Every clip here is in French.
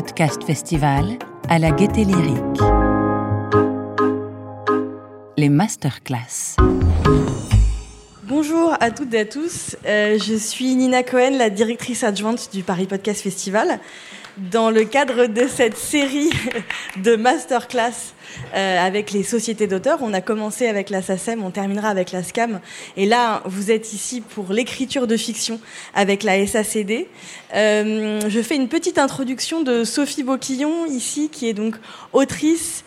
Podcast Festival à la Gaieté Lyrique. Les masterclass. Bonjour à toutes et à tous. Euh, je suis Nina Cohen, la directrice adjointe du Paris Podcast Festival. Dans le cadre de cette série de masterclass euh, avec les sociétés d'auteurs, on a commencé avec la SACEM, on terminera avec la SCAM. Et là, vous êtes ici pour l'écriture de fiction avec la SACD. Euh, je fais une petite introduction de Sophie Boquillon ici, qui est donc autrice,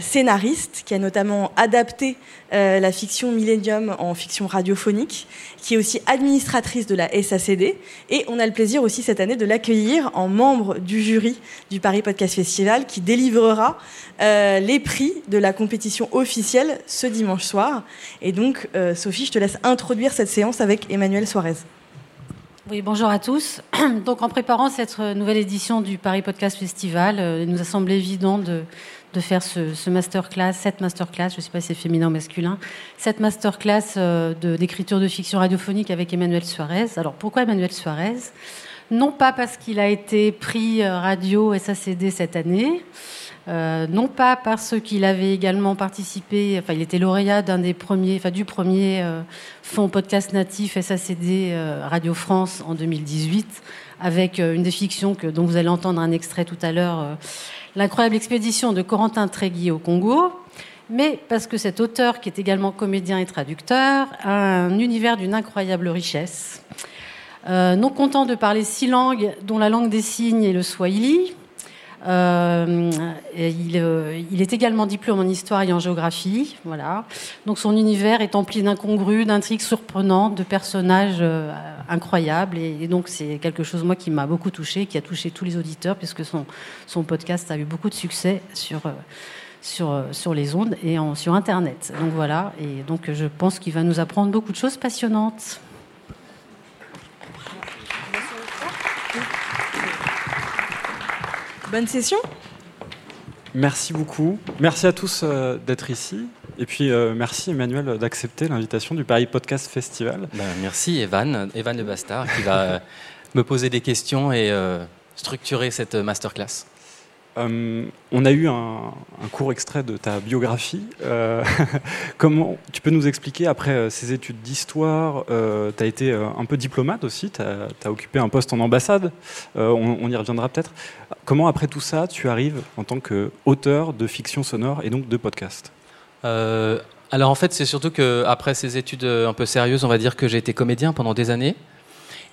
scénariste, qui a notamment adapté euh, la fiction Millennium en fiction radiophonique, qui est aussi administratrice de la SACD. Et on a le plaisir aussi cette année de l'accueillir en membre du jury du Paris Podcast Festival, qui délivrera euh, les prix de la compétition officielle ce dimanche soir. Et donc, Sophie, je te laisse introduire cette séance avec Emmanuel Suarez. Oui, bonjour à tous. Donc, en préparant cette nouvelle édition du Paris Podcast Festival, il nous a semblé évident de de faire ce, masterclass, cette masterclass, je ne sais pas si c'est féminin ou masculin, cette masterclass euh, d'écriture de, fiction radiophonique avec Emmanuel Suarez. Alors pourquoi Emmanuel Suarez? Non pas parce qu'il a été prix euh, radio SACD cette année, euh, non pas parce qu'il avait également participé, enfin il était lauréat d'un des premiers, enfin du premier fonds podcast natif SACD Radio France en 2018, avec une des fictions que, dont vous allez entendre un extrait tout à l'heure L'incroyable expédition de Corentin Tréguier au Congo, mais parce que cet auteur, qui est également comédien et traducteur, a un univers d'une incroyable richesse. Euh, non content de parler six langues, dont la langue des signes est le swahili, euh, euh, il, est également diplôme en histoire et en géographie. Voilà. Donc son univers est empli d'incongrus, d'intrigues surprenantes, de personnages incroyables. Et, donc c'est quelque chose moi qui m'a beaucoup touché, qui a touché tous les auditeurs, puisque son, son podcast a eu beaucoup de succès sur sur, sur les ondes et sur Internet. Donc voilà, et donc je pense qu'il va nous apprendre beaucoup de choses passionnantes. Bonne session. Merci beaucoup. Merci à tous euh, d'être ici. Et puis euh, merci Emmanuel d'accepter l'invitation du Paris Podcast Festival. Ben, merci Evan, Evan Le Bastard, qui va euh, me poser des questions et structurer cette masterclass. Euh, on a eu un, court extrait de ta biographie. Euh, comment tu peux nous expliquer, après euh, ces études d'histoire, tu as été un peu diplomate aussi, tu as, occupé un poste en ambassade, on, y reviendra peut-être. Comment, après tout ça, tu arrives en tant qu'auteur de fiction sonore et donc de podcast? Alors en fait, c'est surtout qu'après ces études un peu sérieuses, on va dire que j'ai été comédien pendant des années.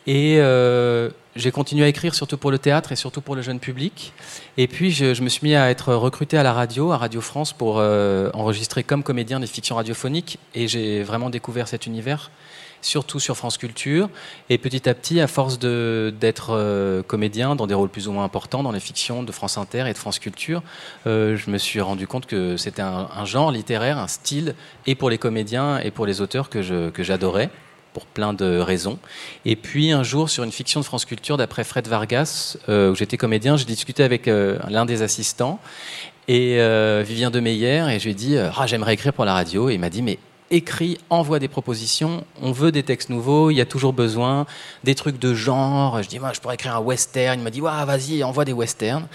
Et euh, j'ai continué à écrire surtout pour le théâtre et surtout pour le jeune public. Et puis je, me suis mis à être recruté à la radio, à Radio France, pour euh, enregistrer comme comédien des fictions radiophoniques. Et j'ai vraiment découvert cet univers, surtout sur France Culture. Et petit à petit, à force d'être euh, comédien dans des rôles plus ou moins importants dans les fictions de France Inter et de France Culture, je me suis rendu compte que c'était un, un, genre littéraire, un style, et pour les comédiens et pour les auteurs que j'adorais pour plein de raisons. Et puis un jour, sur une fiction de France Culture, d'après Fred Vargas, euh, où j'étais comédien, j'ai discuté avec euh, l'un des assistants, et euh, Vivien de Meyer, et je lui ai dit, ah, j'aimerais écrire pour la radio. Et il m'a dit, mais écrit, envoie des propositions, on veut des textes nouveaux, il y a toujours besoin, des trucs de genre. Je dis, moi, je pourrais écrire un western. Il m'a dit, ouais, vas-y, envoie des westerns.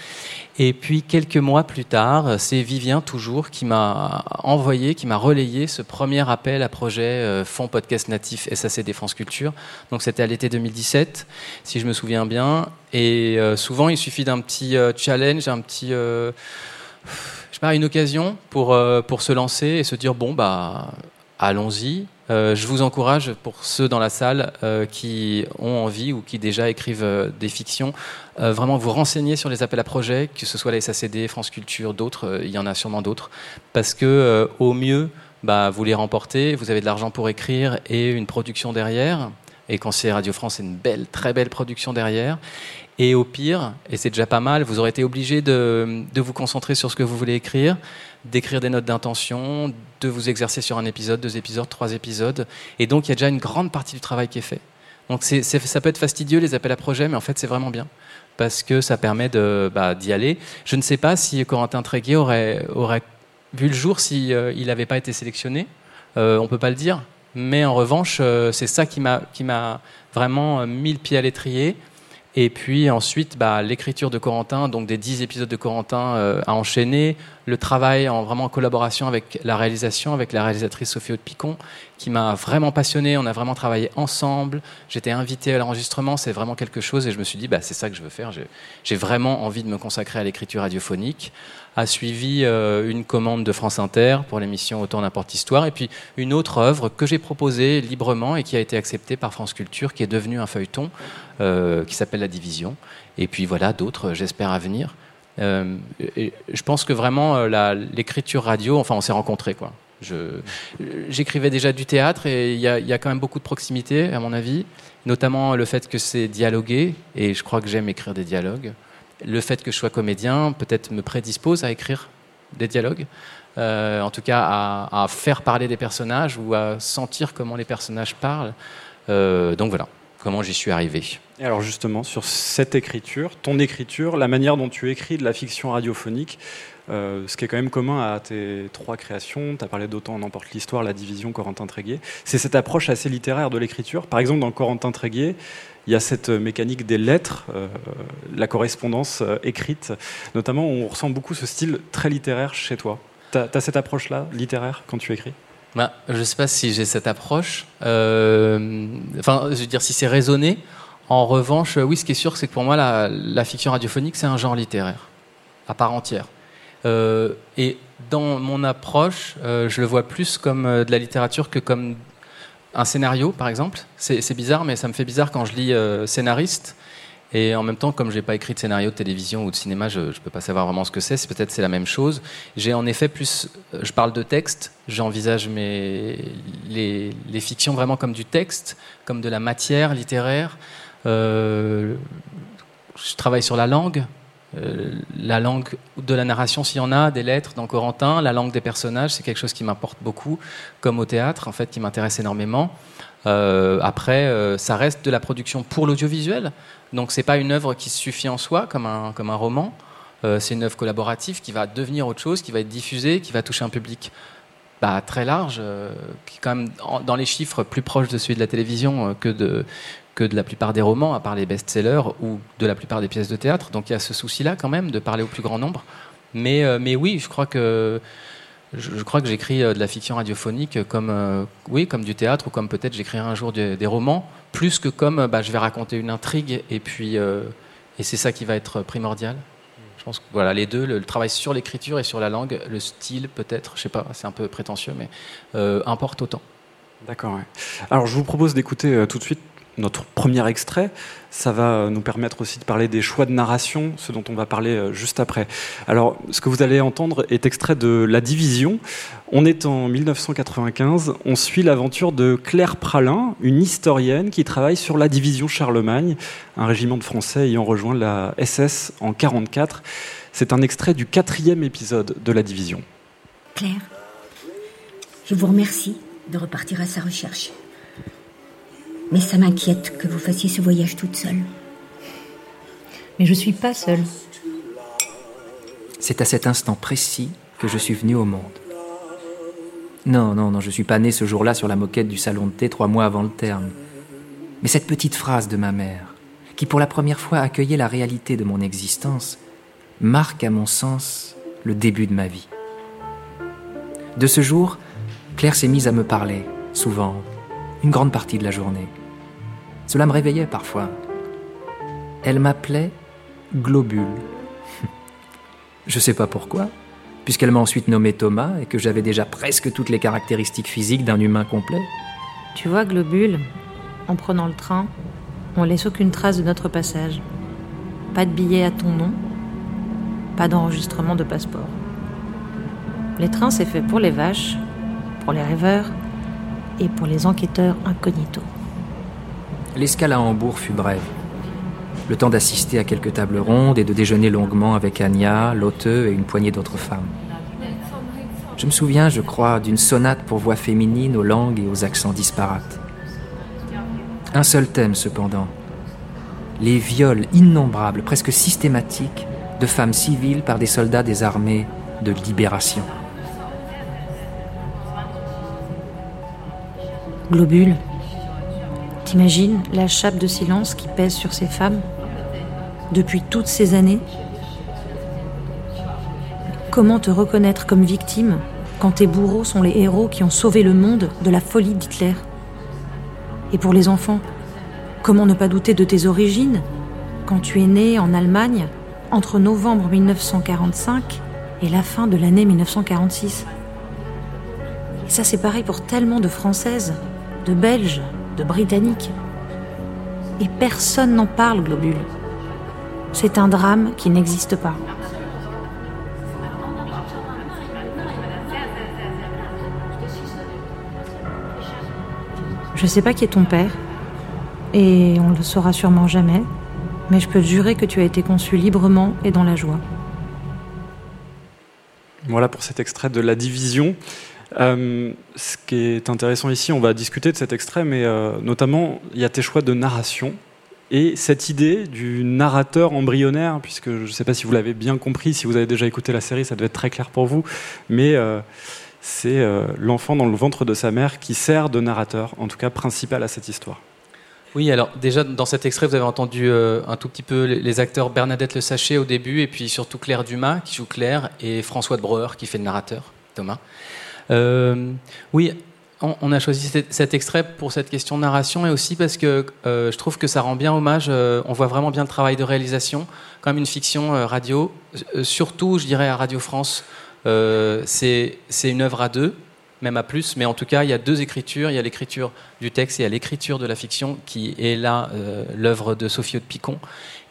Et puis, quelques mois plus tard, c'est Vivien, toujours, qui m'a envoyé, qui m'a relayé ce premier appel à projet euh, Fonds Podcast Natif SAC France Culture. Donc, c'était à l'été 2017, si je me souviens bien. Et euh, souvent, il suffit d'un petit euh, challenge, un petit. je sais pas, une occasion pour, pour se lancer et se dire, bon, bah allons-y. Euh, je vous encourage, pour ceux dans la salle euh, qui ont envie ou qui déjà écrivent euh, des fictions, vraiment vous renseigner sur les appels à projets, que ce soit la SACD, France Culture, d'autres, il y en a sûrement d'autres, parce que au mieux, bah, vous les remportez, vous avez de l'argent pour écrire et une production derrière. Et quand c'est Radio France, c'est une belle, très belle production derrière. Et au pire, et c'est déjà pas mal, vous aurez été obligé de, de, vous concentrer sur ce que vous voulez écrire, d'écrire des notes d'intention, de vous exercer sur un épisode, deux épisodes, trois épisodes. Et donc, il y a déjà une grande partie du travail qui est fait. Donc, ça peut être fastidieux, les appels à projets, mais en fait, c'est vraiment bien. Parce que ça permet bah, d'y aller. Je ne sais pas si Corentin Tréguier aurait, vu le jour s'il si, euh, n'avait pas été sélectionné. Euh, on ne peut pas le dire. Mais en revanche, euh, c'est ça qui m'a, qui m'a vraiment mis le pied à l'étrier Et puis ensuite, bah, l'écriture de Corentin, donc des dix épisodes de Corentin euh, à enchaîner, le travail en vraiment collaboration avec la réalisation, avec la réalisatrice Sophie Haute-Picon, qui m'a vraiment passionné. On a vraiment travaillé ensemble. J'étais invité à l'enregistrement. C'est vraiment quelque chose. Et je me suis dit, bah, c'est ça que je veux faire. J'ai vraiment envie de me consacrer à l'écriture radiophonique. A suivi euh, une commande de France Inter pour l'émission Autant n'importe histoire. Et puis une autre œuvre que j'ai proposée librement et qui a été acceptée par France Culture, qui est devenue un feuilleton, euh, qui s'appelle La Division. Et puis voilà, d'autres, j'espère, à venir. Euh, je pense que vraiment l'écriture radio, enfin on s'est rencontrés quoi. J'écrivais déjà du théâtre et il y, a quand même beaucoup de proximité à mon avis, notamment le fait que c'est dialogué et je crois que j'aime écrire des dialogues. Le fait que je sois comédien peut-être me prédispose à écrire des dialogues, euh, en tout cas à, faire parler des personnages ou à sentir comment les personnages parlent. donc voilà comment j'y suis arrivé. Et alors justement, sur cette écriture, ton écriture, la manière dont tu écris de la fiction radiophonique, euh, ce qui est quand même commun à tes trois créations, tu as parlé d'Autant n'emporte l'histoire, La Division, Corentin Tréguier, c'est cette approche assez littéraire de l'écriture. Par exemple, dans Corentin Tréguier, il y a cette mécanique des lettres, euh, la correspondance euh, écrite, notamment on ressent beaucoup ce style très littéraire chez toi. Tu as, cette approche-là, littéraire, quand tu écris? Bah, Je ne sais pas si j'ai cette approche. enfin, je veux dire, si c'est raisonné. En revanche, oui, ce qui est sûr, c'est que pour moi, la, fiction radiophonique, c'est un genre littéraire, à part entière. Euh, et dans mon approche, euh, je le vois plus comme euh, de la littérature que comme un scénario, par exemple. C'est bizarre, mais ça me fait bizarre quand je lis scénariste. Et en même temps, comme je n'ai pas écrit de scénario de télévision ou de cinéma, je ne peux pas savoir vraiment ce que c'est. Peut-être c'est la même chose. J'ai en effet plus. Je parle de texte. J'envisage les, fictions vraiment comme du texte, comme de la matière littéraire. Je travaille sur la langue, euh, la langue de la narration s'il y en a, des lettres dans Corentin, la langue des personnages, c'est quelque chose qui m'importe beaucoup, comme au théâtre, en fait, qui m'intéresse énormément. Euh, après, ça reste de la production pour l'audiovisuel, donc c'est pas une œuvre qui suffit en soi, comme un, comme un roman. c'est une œuvre collaborative qui va devenir autre chose, qui va être diffusée, qui va toucher un public bah, très large, qui est quand même dans les chiffres plus proche de celui de la télévision que de, que de la plupart des romans, à part les best-sellers ou de la plupart des pièces de théâtre. Donc il y a ce souci-là quand même de parler au plus grand nombre. Mais, euh, mais oui, je crois que je, crois que j'écris euh, de la fiction radiophonique comme euh, oui comme du théâtre ou comme peut-être j'écrirai un jour des romans plus que comme bah, je vais raconter une intrigue et puis et c'est ça qui va être primordial. Je pense que voilà les deux, le, travail sur l'écriture et sur la langue, le style peut-être, je sais pas, c'est un peu prétentieux, mais importe autant. D'accord. Alors je vous propose d'écouter tout de suite notre premier extrait. Ça va nous permettre aussi de parler des choix de narration, ce dont on va parler euh, juste après. Alors, ce que vous allez entendre est extrait de La Division. On est en 1995. On suit l'aventure de Claire Pralin, une historienne qui travaille sur la division Charlemagne, un régiment de Français ayant rejoint la SS en 1944. C'est un extrait du quatrième épisode de La Division. Claire, je vous remercie de repartir à sa recherche. Mais ça m'inquiète que vous fassiez ce voyage toute seule. Mais je suis pas seule. C'est à cet instant précis que je suis venue au monde. Non, non, non, je suis pas née ce jour-là sur la moquette du salon de thé trois mois avant le terme. Mais cette petite phrase de ma mère, qui pour la première fois accueillait la réalité de mon existence, marque à mon sens le début de ma vie. De ce jour, Claire s'est mise à me parler, souvent, une grande partie de la journée. Cela me réveillait parfois. Elle m'appelait Globule. Je ne sais pas pourquoi, puisqu'elle m'a ensuite nommé Thomas et que j'avais déjà presque toutes les caractéristiques physiques d'un humain complet. Tu vois, Globule, en prenant le train, on laisse aucune trace de notre passage. Pas de billet à ton nom, pas d'enregistrement de passeport. Les trains, c'est fait pour les vaches, pour les rêveurs et pour les enquêteurs incognito. L'escale à Hambourg fut brève. Le temps d'assister à quelques tables rondes et de déjeuner longuement avec Anya, Lotte et une poignée d'autres femmes. Je me souviens, je crois, d'une sonate pour voix féminine aux langues et aux accents disparates. Un seul thème, cependant. Les viols innombrables, presque systématiques, de femmes civiles par des soldats des armées de libération. Globule, T'imagines la chape de silence qui pèse sur ces femmes depuis toutes ces années? Comment te reconnaître comme victime quand tes bourreaux sont les héros qui ont sauvé le monde de la folie d'Hitler? Et pour les enfants, comment ne pas douter de tes origines quand tu es né en Allemagne entre novembre 1945 et la fin de l'année 1946 Et ça c'est pareil pour tellement de Françaises, de Belges, de Britanniques. Et personne n'en parle, Globule. C'est un drame qui n'existe pas. Je sais pas qui est ton père, et on le saura sûrement jamais, mais je peux te jurer que tu as été conçu librement et dans la joie. Voilà pour cet extrait de La Division. Euh, ce qui est intéressant ici, on va discuter de cet extrait, mais euh, notamment, il y a tes choix de narration et cette idée du narrateur embryonnaire, puisque je ne sais pas si vous l'avez bien compris, si vous avez déjà écouté la série, ça devait être très clair pour vous, mais euh, c'est l'enfant dans le ventre de sa mère qui sert de narrateur, en tout cas principal à cette histoire. Oui, alors déjà dans cet extrait, vous avez entendu un tout petit peu les acteurs Bernadette Le Sachet au début, et puis surtout Claire Dumas qui joue Claire, et François de Breuer qui fait le narrateur, Thomas. Euh, oui, on, a choisi cet, extrait pour cette question de narration, et aussi parce que euh, je trouve que ça rend bien hommage, euh, on voit vraiment bien le travail de réalisation, comme une fiction radio, surtout je dirais à Radio France, c'est une œuvre à deux, même à plus, mais en tout cas, il y a deux écritures. Il y a l'écriture du texte et il y a l'écriture de la fiction, qui est là l'œuvre de Sophie de Picon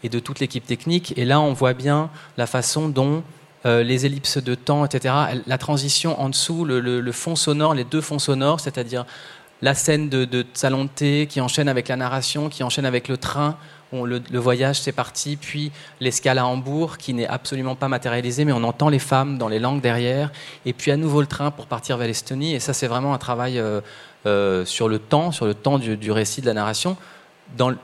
et de toute l'équipe technique. Et là, on voit bien la façon dont euh, les ellipses de temps, etc., la transition en dessous, le, fond sonore, les deux fonds sonores, c'est-à-dire la scène de, de salon de thé qui enchaîne avec la narration, qui enchaîne avec le train, le, voyage c'est parti, puis l'escale à Hambourg qui n'est absolument pas matérialisée, mais on entend les femmes dans les langues derrière, et puis à nouveau le train pour partir vers l'Estonie, et ça c'est vraiment un travail euh, euh, sur le temps, sur le temps du, récit de la narration, dont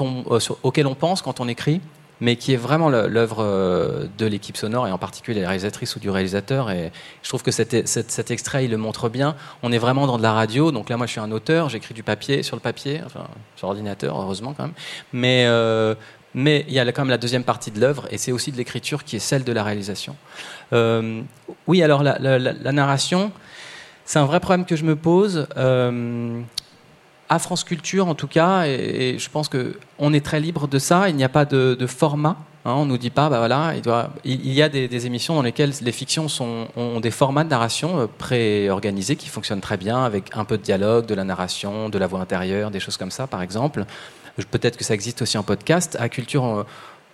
on, auquel on pense quand on écrit, mais qui est vraiment l'œuvre euh, de l'équipe sonore et en particulier la réalisatrice ou du réalisateur. Et je trouve que cet, extrait, il le montre bien. On est vraiment dans de la radio. Donc là, moi, je suis un auteur, j'écris du papier sur le papier, enfin sur l'ordinateur, heureusement quand même. Mais euh, il y a quand même la deuxième partie de l'œuvre, et c'est aussi de l'écriture qui est celle de la réalisation. Euh, oui, alors la, narration, c'est un vrai problème que je me pose. À France Culture, en tout cas, et, je pense que on est très libre de ça. Il n'y a pas de, format. hein, on nous dit pas, bah voilà, il, y a des, émissions dans lesquelles les fictions ont des formats de narration euh, pré-organisés qui fonctionnent très bien, avec un peu de dialogue, de la narration, de la voix intérieure, des choses comme ça, par exemple. Peut-être que ça existe aussi en podcast. À Culture, on-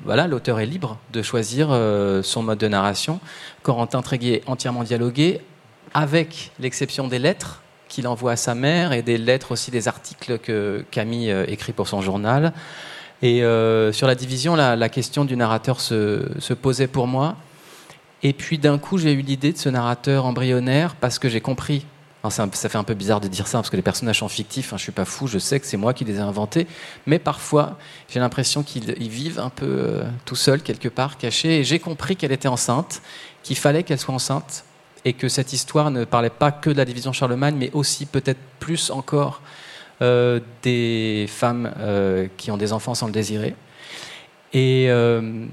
voilà, l'auteur est libre de choisir euh, son mode de narration. Corentin Tréguier entièrement dialogué, avec l'exception des lettres qu'il envoie à sa mère et des lettres aussi des articles que Camille euh, écrit pour son journal. Et euh, sur la division, la, question du narrateur se, posait pour moi. Et puis d'un coup, j'ai eu l'idée de ce narrateur embryonnaire parce que j'ai compris. Ça fait un peu bizarre de dire ça parce que les personnages sont fictifs. Hein, je suis pas fou, je sais que c'est moi qui les ai inventés. Mais parfois, j'ai l'impression qu'ils ils vivent un peu euh, tout seuls quelque part, cachés. Et j'ai compris qu'elle était enceinte, qu'il fallait qu'elle soit enceinte et que cette histoire ne parlait pas que de la division Charlemagne, mais aussi peut-être plus encore euh, des femmes euh, qui ont des enfants sans le désirer. Et, euh,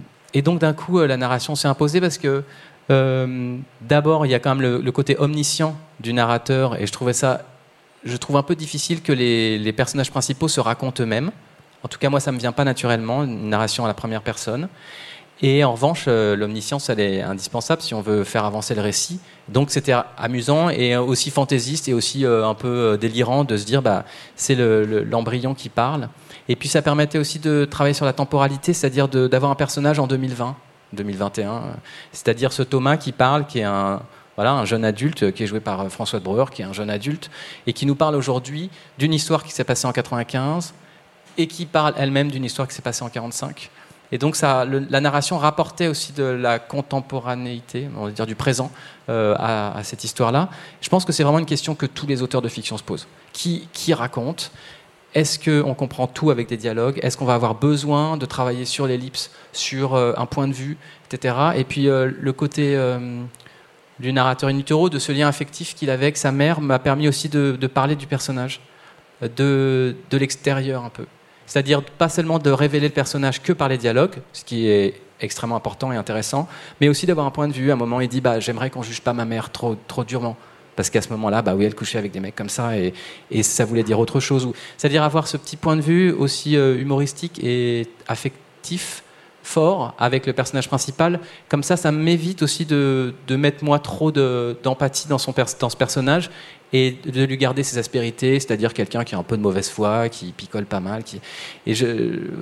donc d'un coup, la narration s'est imposée parce que d'abord, il y a quand même le, côté omniscient du narrateur, et je trouvais ça, je trouve un peu difficile que les, les personnages principaux se racontent eux-mêmes. En tout cas, moi, ça me vient pas naturellement, une narration à la première personne. Et en revanche, euh, l'omniscience, elle est indispensable si on veut faire avancer le récit. Donc c'était amusant et aussi fantaisiste et aussi euh, un peu euh, délirant de se dire, bah, c'est le- le- l'embryon qui parle. Et puis ça permettait aussi de travailler sur la temporalité, c'est-à-dire d'avoir un personnage en 2020, 2021. euh, C'est-à-dire ce Thomas qui parle, qui est un, voilà, un jeune adulte, qui est joué par François de Breuer, qui est un jeune adulte, et qui nous parle aujourd'hui d'une histoire qui s'est passée en 95 et qui parle elle-même d'une histoire qui s'est passée en 45. Et donc ça, la narration rapportait aussi de la contemporanéité, on va dire du présent, euh, à, cette histoire-là. Je pense que c'est vraiment une question que tous les auteurs de fiction se posent. Qui, qui raconte? Est-ce qu'on comprend tout avec des dialogues? Est-ce qu'on va avoir besoin de travailler sur l'ellipse, sur euh, un point de vue, etc. Et puis euh, le côté du narrateur in utero, de ce lien affectif qu'il avait avec sa mère, m'a permis aussi de, de parler du personnage, de, de l'extérieur un peu. C'est-à-dire pas seulement de révéler le personnage que par les dialogues, ce qui est extrêmement important et intéressant, mais aussi d'avoir un point de vue. À un moment, il dit bah, J'aimerais qu'on juge pas ma mère trop, trop durement. Parce qu'à ce moment-là, bah oui, elle couchait avec des mecs comme ça et, et ça voulait dire autre chose. C'est-à-dire avoir ce petit point de vue aussi euh, humoristique et affectif fort avec le personnage principal. Comme ça, ça m'évite aussi de, de, mettre moi trop d'empathie dans, dans ce personnage et de lui garder ses aspérités, c'est-à-dire quelqu'un qui a un peu de mauvaise foi, qui picole pas mal. Et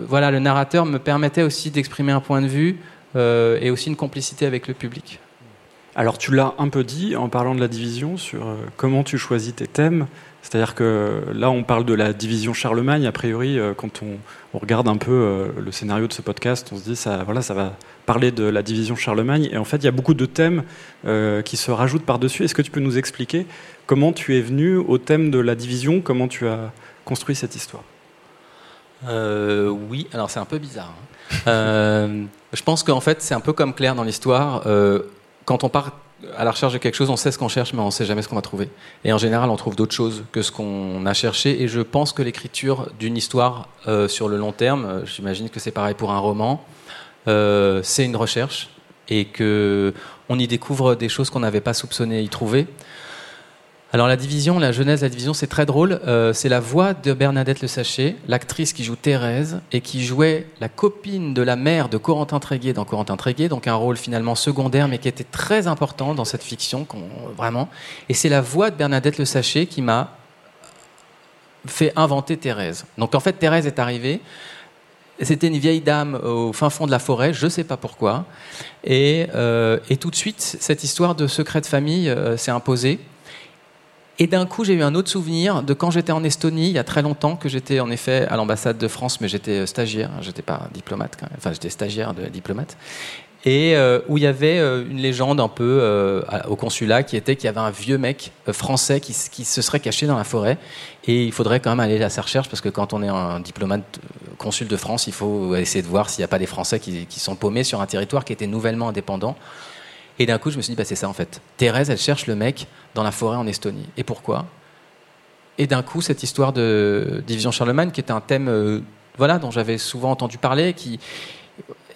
voilà, le narrateur me permettait aussi d'exprimer un point de vue euh, et aussi une complicité avec le public. Alors tu l'as un peu dit en parlant de la division sur euh, comment tu choisis tes thèmes. C'est-à-dire que là, on parle de la division Charlemagne. A priori, euh, quand on, regarde un peu euh, le scénario de ce podcast, on se dit ça, voilà, ça va parler de la division Charlemagne. Et en fait, il y a beaucoup de thèmes euh, qui se rajoutent par-dessus. Est-ce que tu peux nous expliquer comment tu es venu au thème de la division? Comment tu as construit cette histoire? Oui, alors c'est un peu bizarre. Hein. je pense qu'en fait, c'est un peu comme Claire dans l'histoire quand on part à la recherche de quelque chose, on sait ce qu'on cherche, mais on ne sait jamais ce qu'on va trouver. Et en général, on trouve d'autres choses que ce qu'on a cherché. Et je pense que l'écriture d'une histoire euh, sur le long terme, euh, j'imagine que c'est pareil pour un roman, euh, c'est une recherche et que on y découvre des choses qu'on n'avait pas soupçonné y trouver. Alors la division, la jeunesse, la division, c'est très drôle. Euh, c'est la voix de Bernadette Le Sachet, l'actrice qui joue Thérèse et qui jouait la copine de la mère de Corentin Tréguier dans Corentin Tréguier, donc un rôle finalement secondaire mais qui était très important dans cette fiction, vraiment. Et c'est la voix de Bernadette Le Sachet qui m'a fait inventer Thérèse. Donc en fait, Thérèse est arrivée. C'était une vieille dame au fin fond de la forêt, je ne sais pas pourquoi. Et, euh, et, tout de suite, cette histoire de secret de famille euh, s'est imposée. Et d'un coup, j'ai eu un autre souvenir de quand j'étais en Estonie, il y a très longtemps, que j'étais en effet à l'ambassade de France, mais j'étais euh, stagiaire, j'étais pas diplomate quand même, enfin j'étais stagiaire de diplomate, et euh, où il y avait euh, une légende un peu au consulat qui était qu'il y avait un vieux mec français qui, se serait caché dans la forêt, et il faudrait quand même aller à sa recherche, parce que quand on est un diplomate consul de France, il faut essayer de voir s'il n'y a pas des Français qui sont paumés sur un territoire qui était nouvellement indépendant. Et d'un coup, je me suis dit, bah, c'est ça en fait. Thérèse, elle cherche le mec dans la forêt en Estonie. Et pourquoi? Et d'un coup, cette histoire de Division Charlemagne, qui est un thème euh, voilà, dont j'avais souvent entendu parler, qui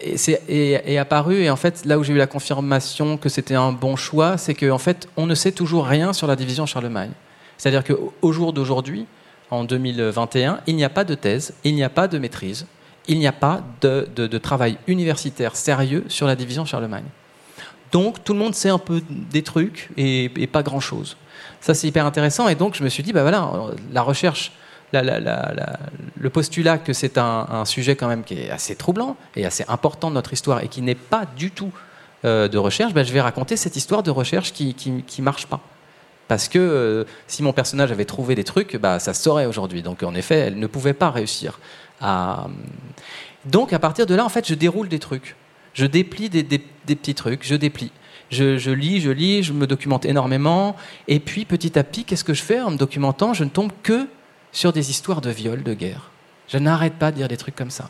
est, est, apparu. Et en fait, là où j'ai eu la confirmation que c'était un bon choix, c'est qu'en en fait, on ne sait toujours rien sur la Division Charlemagne. C'est-à-dire qu'au jour d'aujourd'hui, en 2021, il n'y a pas de thèse, il n'y a pas de maîtrise, il n'y a pas de travail universitaire sérieux sur la Division Charlemagne. Donc tout le monde sait un peu des trucs et, pas grand-chose. Ça c'est hyper intéressant et donc je me suis dit, bah voilà, la recherche, le postulat que c'est un, sujet quand même qui est assez troublant et assez important de notre histoire et qui n'est pas du tout euh, de recherche, bah, je vais raconter cette histoire de recherche qui, qui, marche pas. Parce que euh, si mon personnage avait trouvé des trucs, bah, ça saurait aujourd'hui. Donc en effet, elle ne pouvait pas réussir à... Donc à partir de là, en fait, je déroule des trucs. Je déplie des, petits trucs, je déplie. Je, lis, je lis, je me documente énormément. Et puis, petit à petit, qu'est-ce que je fais en me documentant Je ne tombe que sur des histoires de viol, de guerre. Je n'arrête pas de dire des trucs comme ça.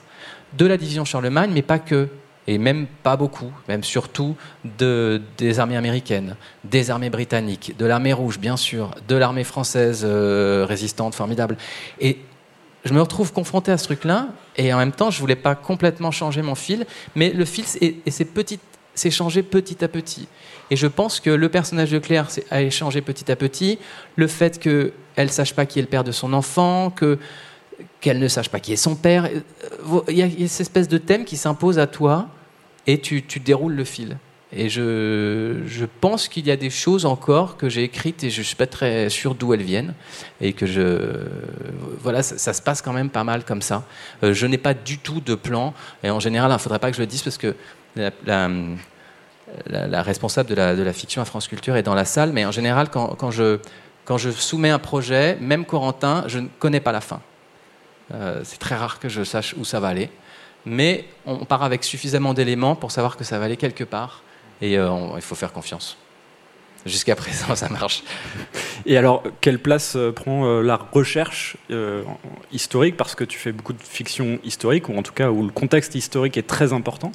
De la division Charlemagne, mais pas que. Et même pas beaucoup, même surtout de, des armées américaines, des armées britanniques, de l'armée rouge, bien sûr, de l'armée française euh, résistante, formidable. Et je me retrouve confronté à ce truc-là, et en même temps, je voulais pas complètement changer mon fil, mais le fil, et, c'est changé petit à petit. Et je pense que le personnage de Claire a changé petit à petit. Le fait qu'elle ne sache pas qui est le père de son enfant, que qu'elle ne sache pas qui est son père, euh, il y a cette espèce de thème qui s'impose à toi, et tu déroules le fil. Et je, pense qu'il y a des choses encore que j'ai écrites et je ne suis pas très sûr d'où elles viennent. Et que je. Voilà, ça, se passe quand même pas mal comme ça. Euh, je n'ai pas du tout de plan. Et en général, il ne faudrait pas que je le dise parce que la, la, responsable de la, de la, fiction à France Culture est dans la salle. Mais en général, quand, quand, je, quand je soumets un projet, même Corentin, je ne connais pas la fin. Euh, c'est très rare que je sache où ça va aller. Mais on part avec suffisamment d'éléments pour savoir que ça va aller quelque part. Et euh, il faut faire confiance. Jusqu'à présent, ça marche. Et alors, quelle place euh, prend euh, la recherche historique? Parce que tu fais beaucoup de fiction historique, ou en tout cas où le contexte historique est très important.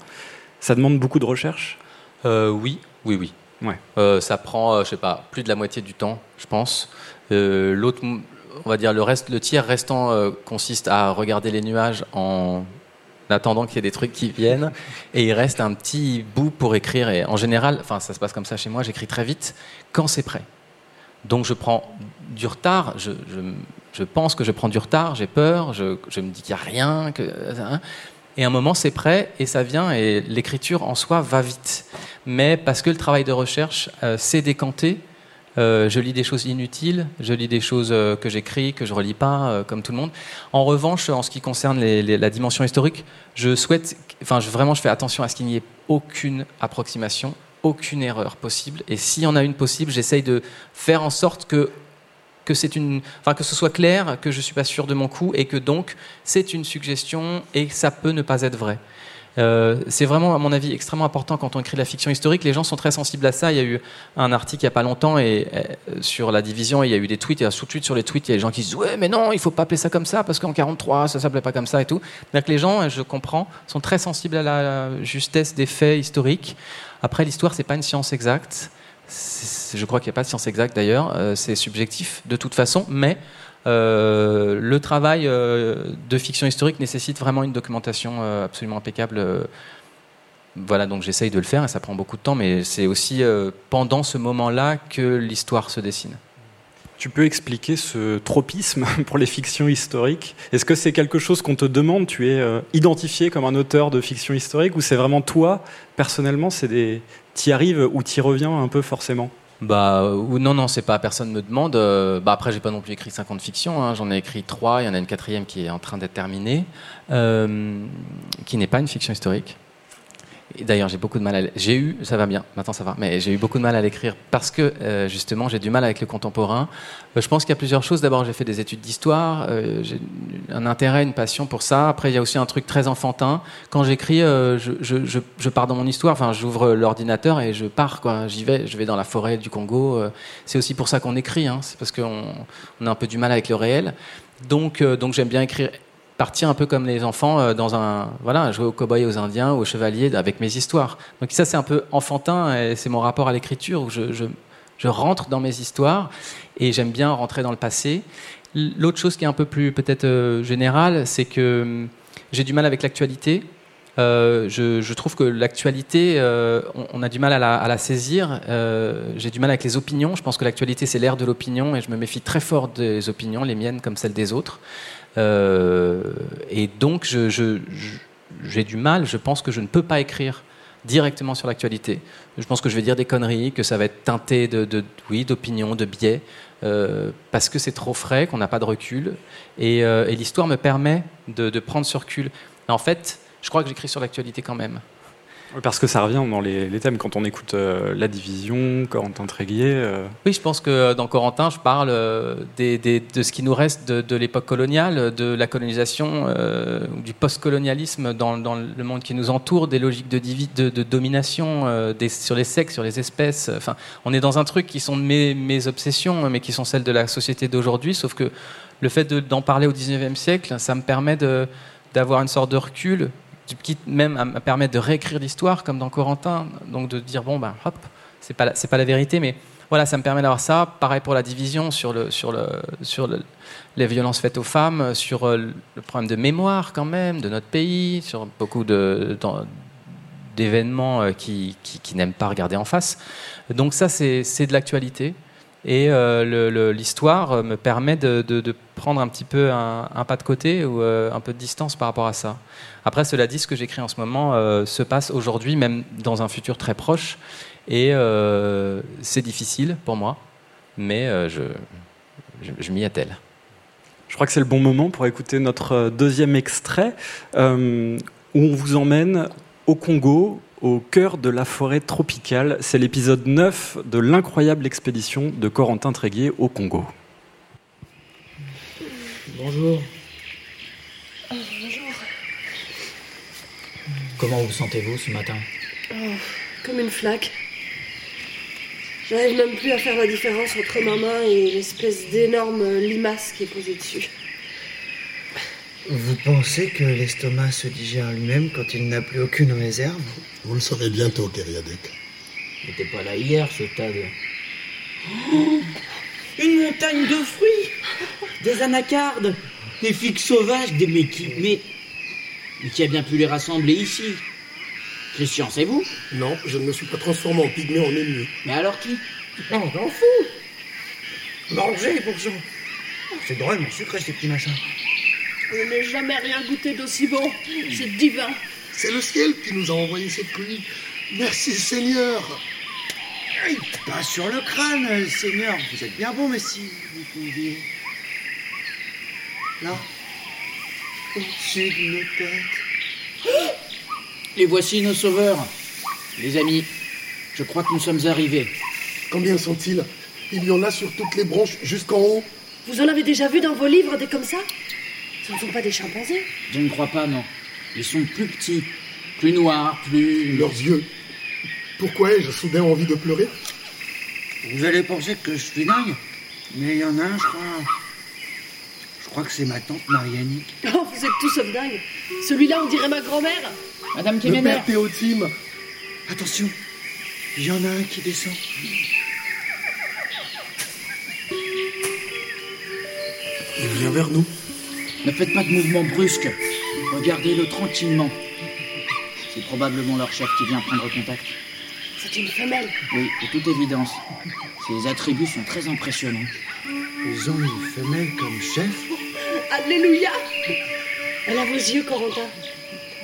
Ça demande beaucoup de recherche? Oui, oui, oui. Ouais. ça prend, je sais pas, plus de la moitié du temps, je pense. L'autre, on va dire le reste, le tiers restant consiste à regarder les nuages en attendant qu'il y ait des trucs qui viennent, et il reste un petit bout pour écrire. Et en général, enfin ça se passe comme ça chez moi, j'écris très vite quand c'est prêt. Donc je prends du retard, je, je- je pense que je prends du retard, j'ai peur, je, je me dis qu'il n'y a rien, que, hein. et à un moment c'est prêt et ça vient et l'écriture en soi va vite. Mais parce que le travail de recherche euh, s'est décanté, euh, je lis des choses inutiles, je lis des choses euh, que j'écris, que je relis pas, euh, comme tout le monde. En revanche, en ce qui concerne la dimension historique, je souhaite, enfin, vraiment, je fais attention à ce qu'il n'y ait aucune approximation, aucune erreur possible. Et s'il y en a une possible, j'essaye de faire en sorte que que c'est une, enfin que ce soit clair, que je suis pas sûr de mon coup et que donc c'est une suggestion et que ça peut ne pas être vrai. Euh, c'est vraiment, à mon avis, extrêmement important quand on écrit de la fiction historique. Les gens sont très sensibles à ça. Il y a eu un article il n'y a pas longtemps et, euh, sur la division, il y a eu des tweets, et un sous-tweet sur les tweets, il y a des gens qui disent Ouais, mais non, il faut pas appeler ça comme ça, parce qu'en 43, ça s'appelait pas comme ça et tout. Que les gens, je comprends, sont très sensibles à la justesse des faits historiques. Après, l'histoire, c'est pas une science exacte. Je crois qu'il n'y a pas de science exacte d'ailleurs, Euh, c'est subjectif de toute façon, mais le travail euh, de fiction historique nécessite vraiment une documentation euh, absolument impeccable. euh. Voilà, donc j'essaye de le faire et ça prend beaucoup de temps, mais c'est aussi euh, pendant ce moment-là que l'histoire se dessine. Tu peux expliquer ce tropisme pour les fictions historiques? Est-ce que c'est quelque chose qu'on te demande? Tu es euh, identifié comme un auteur de fiction historique ou c'est vraiment toi, personnellement, c'est des... t'y arrives ou t'y reviens un peu forcément? Bah non non c'est pas personne me demande. euh, bah après j'ai pas non plus écrit 50 fictions. hein, J'en ai écrit trois. Il y en a une quatrième qui est en train d'être terminée, euh, qui n'est pas une fiction historique. D'ailleurs j'ai beaucoup de mal à. J'ai eu ça va bien maintenant ça va. Mais j'ai eu beaucoup de mal à l'écrire parce que euh, justement j'ai du mal avec le contemporain. Euh, je pense qu'il y a plusieurs choses. D'abord j'ai fait des études d'histoire. euh, j'ai un intérêt, une passion pour ça. Après il y a aussi un truc très enfantin. Quand j'écris, je, pars dans mon histoire. Enfin, j'ouvre l'ordinateur et je pars. J'y vais. Je vais dans la forêt du Congo. C'est aussi pour ça qu'on écrit. Hein. C'est parce qu'on on a un peu du mal avec le réel. Donc, donc j'aime bien écrire, partir un peu comme les enfants euh, dans un voilà, jouer aux cow-boys, aux Indiens, aux chevaliers avec mes histoires. Donc ça c'est un peu enfantin et c'est mon rapport à l'écriture où je, rentre dans mes histoires et j'aime bien rentrer dans le passé. L'autre chose qui est un peu plus peut-être euh, générale, c'est que hum, j'ai du mal avec l'actualité. Euh, je, trouve que l'actualité, euh, on, a du mal à la, saisir. Euh, J'ai du mal avec les opinions. Je pense que l'actualité, c'est l'ère de l'opinion et je me méfie très fort des opinions, les miennes comme celles des autres. Euh, et donc, j'ai du mal. Je pense que je ne peux pas écrire directement sur l'actualité. Je pense que je vais dire des conneries, que ça va être teinté de, de oui, d'opinions, de biais, euh, parce que c'est trop frais, qu'on n'a pas de recul. Et, euh, et l'histoire me permet de, de prendre ce recul. En fait, je crois que j'écris sur l'actualité quand même. Parce que ça revient dans les, thèmes quand on écoute euh, La Division, Corentin Tréguier. euh, Oui, je pense que dans Corentin, je parle euh, de ce qui nous reste de, l'époque coloniale, de la colonisation, euh, du post-colonialisme dans, le monde qui nous entoure, des logiques de, domination euh, sur les sexes, sur les espèces. Enfin, on est dans un truc qui sont mes, mes obsessions, mais qui sont celles de la société d'aujourd'hui. Sauf que le fait de- d'en parler au 19e siècle, ça me permet d'avoir une sorte de recul, qui même à me permettre de réécrire l'histoire, comme dans Corentin. Donc de dire, bon, ben hop, c'est pas, la- pas la vérité, mais voilà, ça me permet d'avoir ça. Pareil pour la division sur, le, sur, le, sur le- les violences faites aux femmes, sur euh, le problème de mémoire quand même de notre pays, sur beaucoup d'événements euh, qui, qui, qui n'aiment pas regarder en face. Donc ça, c'est, de l'actualité. Et euh, l'histoire me permet de, de- prendre un petit peu un, pas de côté ou un peu de distance par rapport à ça. Après, cela dit, ce que j'écris en ce moment euh, se passe aujourd'hui, même dans un futur très proche. Et euh, c'est difficile pour moi, mais euh, je, je, je m'y attelle. Je crois que c'est le bon moment pour écouter notre deuxième extrait, euh, où on vous emmène au Congo, au cœur de la forêt tropicale. C'est l'épisode 9 de l'incroyable expédition de Corentin Tréguier au Congo. Bonjour. Comment vous sentez-vous ce matin Oh, comme une flaque. J'arrive même plus à faire la différence entre ma main et l'espèce d'énorme limace qui est posée dessus. Vous pensez que l'estomac se digère lui-même quand il n'a plus aucune réserve Vous le saurez bientôt, Keriadek. J'étais pas là hier, ce tas de... Une montagne de fruits, des anacardes, des figues sauvages, des méquilles. Mais qui a bien pu les rassembler ici Christian, c'est vous? Non, je ne me suis pas transformé en pygmée en ennemi. Mais alors qui? Non, on s'en fout. Mangez, bourgeon. C'est drôlement sucré ces petits machins. Je n'ai jamais rien goûté d'aussi bon. C'est divin. C'est le ciel qui nous a envoyé cette pluie. Merci Seigneur. Pas sur le crâne, Seigneur. Vous êtes bien bon, mais si vous pouviez. Là, au-dessus de nos têtes. Et voici nos sauveurs. Les amis, je crois que nous sommes arrivés. Combien sont-ils? Il y en a sur toutes les branches jusqu'en haut. Vous en avez déjà vu dans vos livres des comme ça? Ce ne sont pas des chimpanzés Je ne crois pas, non. Ils sont plus petits, plus noirs, plus. Leurs yeux. Pourquoi ai-je soudain envie de pleurer? Vous allez penser que je suis dingue Mais il y en a un, je crois. Je crois que c'est ma tante Mariani. Oh, vous êtes tous sauf dingue. Celui-là, on dirait ma grand-mère. Madame Le père Théotime. Attention, il y en a un qui descend. Il vient vers nous. Ne faites pas de mouvements brusques. Regardez-le tranquillement. C'est probablement leur chef qui vient prendre contact. C'est une femelle. Oui, de toute évidence. Ses attributs sont très impressionnants. Ils ont une femelle comme chef Alléluia Elle a vos yeux, Corentin.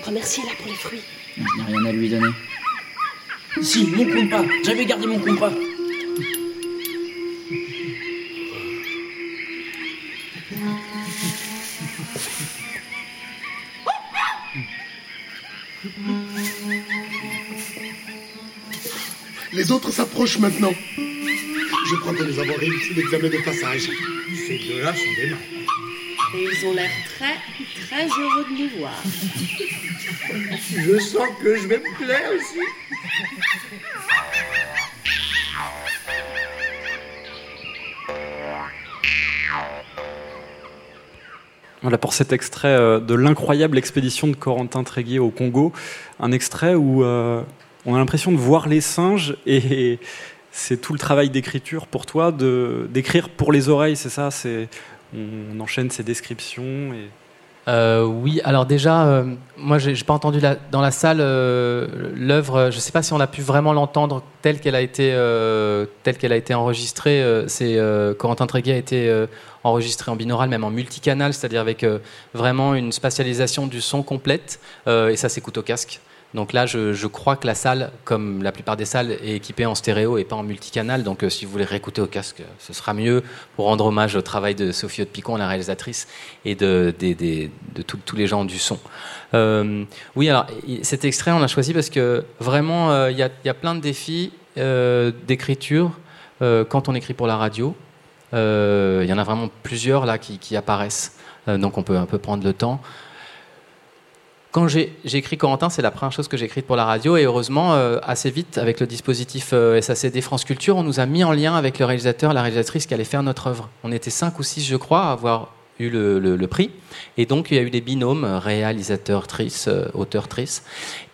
Remerciez-la pour les fruits. Je n'ai rien à lui donner. Si, mon compas. J'avais gardé mon compas. Les autres s'approchent maintenant. Je crois que nous avons réussi l'examen de passage. Ces deux-là sont des nains. Et ils ont l'air très, très heureux de nous voir. Je sens que je vais me plaire aussi. Voilà pour cet extrait euh, de l'incroyable expédition de Corentin Tréguier au Congo, un extrait où euh, on a l'impression de voir les singes et c'est tout le travail d'écriture pour toi de d'écrire pour les oreilles, c'est ça, c'est on enchaîne ces descriptions Euh, oui, alors déjà, euh, moi, j'ai pas entendu dans la salle euh, l'œuvre. Je sais pas si on a pu vraiment l'entendre telle qu'elle a été euh, telle qu'elle a été enregistrée. C'est Corentin Tréguier a été enregistré en binaural, même en multicanal, c'est-à-dire avec vraiment une spatialisation du son complète. et ça s'écoute au casque. Donc là, je, crois que la salle, comme la plupart des salles, est équipée en stéréo et pas en multicanal. Donc euh, si vous voulez réécouter au casque, euh, ce sera mieux pour rendre hommage au travail de Sophie Haute Picon, la réalisatrice, et de, de tous- les gens du son. Euh, oui, alors cet extrait, on l'a choisi parce que vraiment, il y, a, plein de défis d'écriture quand on écrit pour la radio. Il y en a vraiment plusieurs là qui, apparaissent. Donc on peut un peu prendre le temps. Quand j'ai écrit Corentin, c'est la première chose que j'ai écrite pour la radio. Et heureusement, euh, assez vite, avec le dispositif euh, SACD France Culture, on nous a mis en lien avec le réalisateur, la réalisatrice qui allait faire notre œuvre. On était cinq ou six, je crois, à avoir eu le, prix. Et donc, il y a eu des binômes, réalisateur-trice, euh, auteur-trice.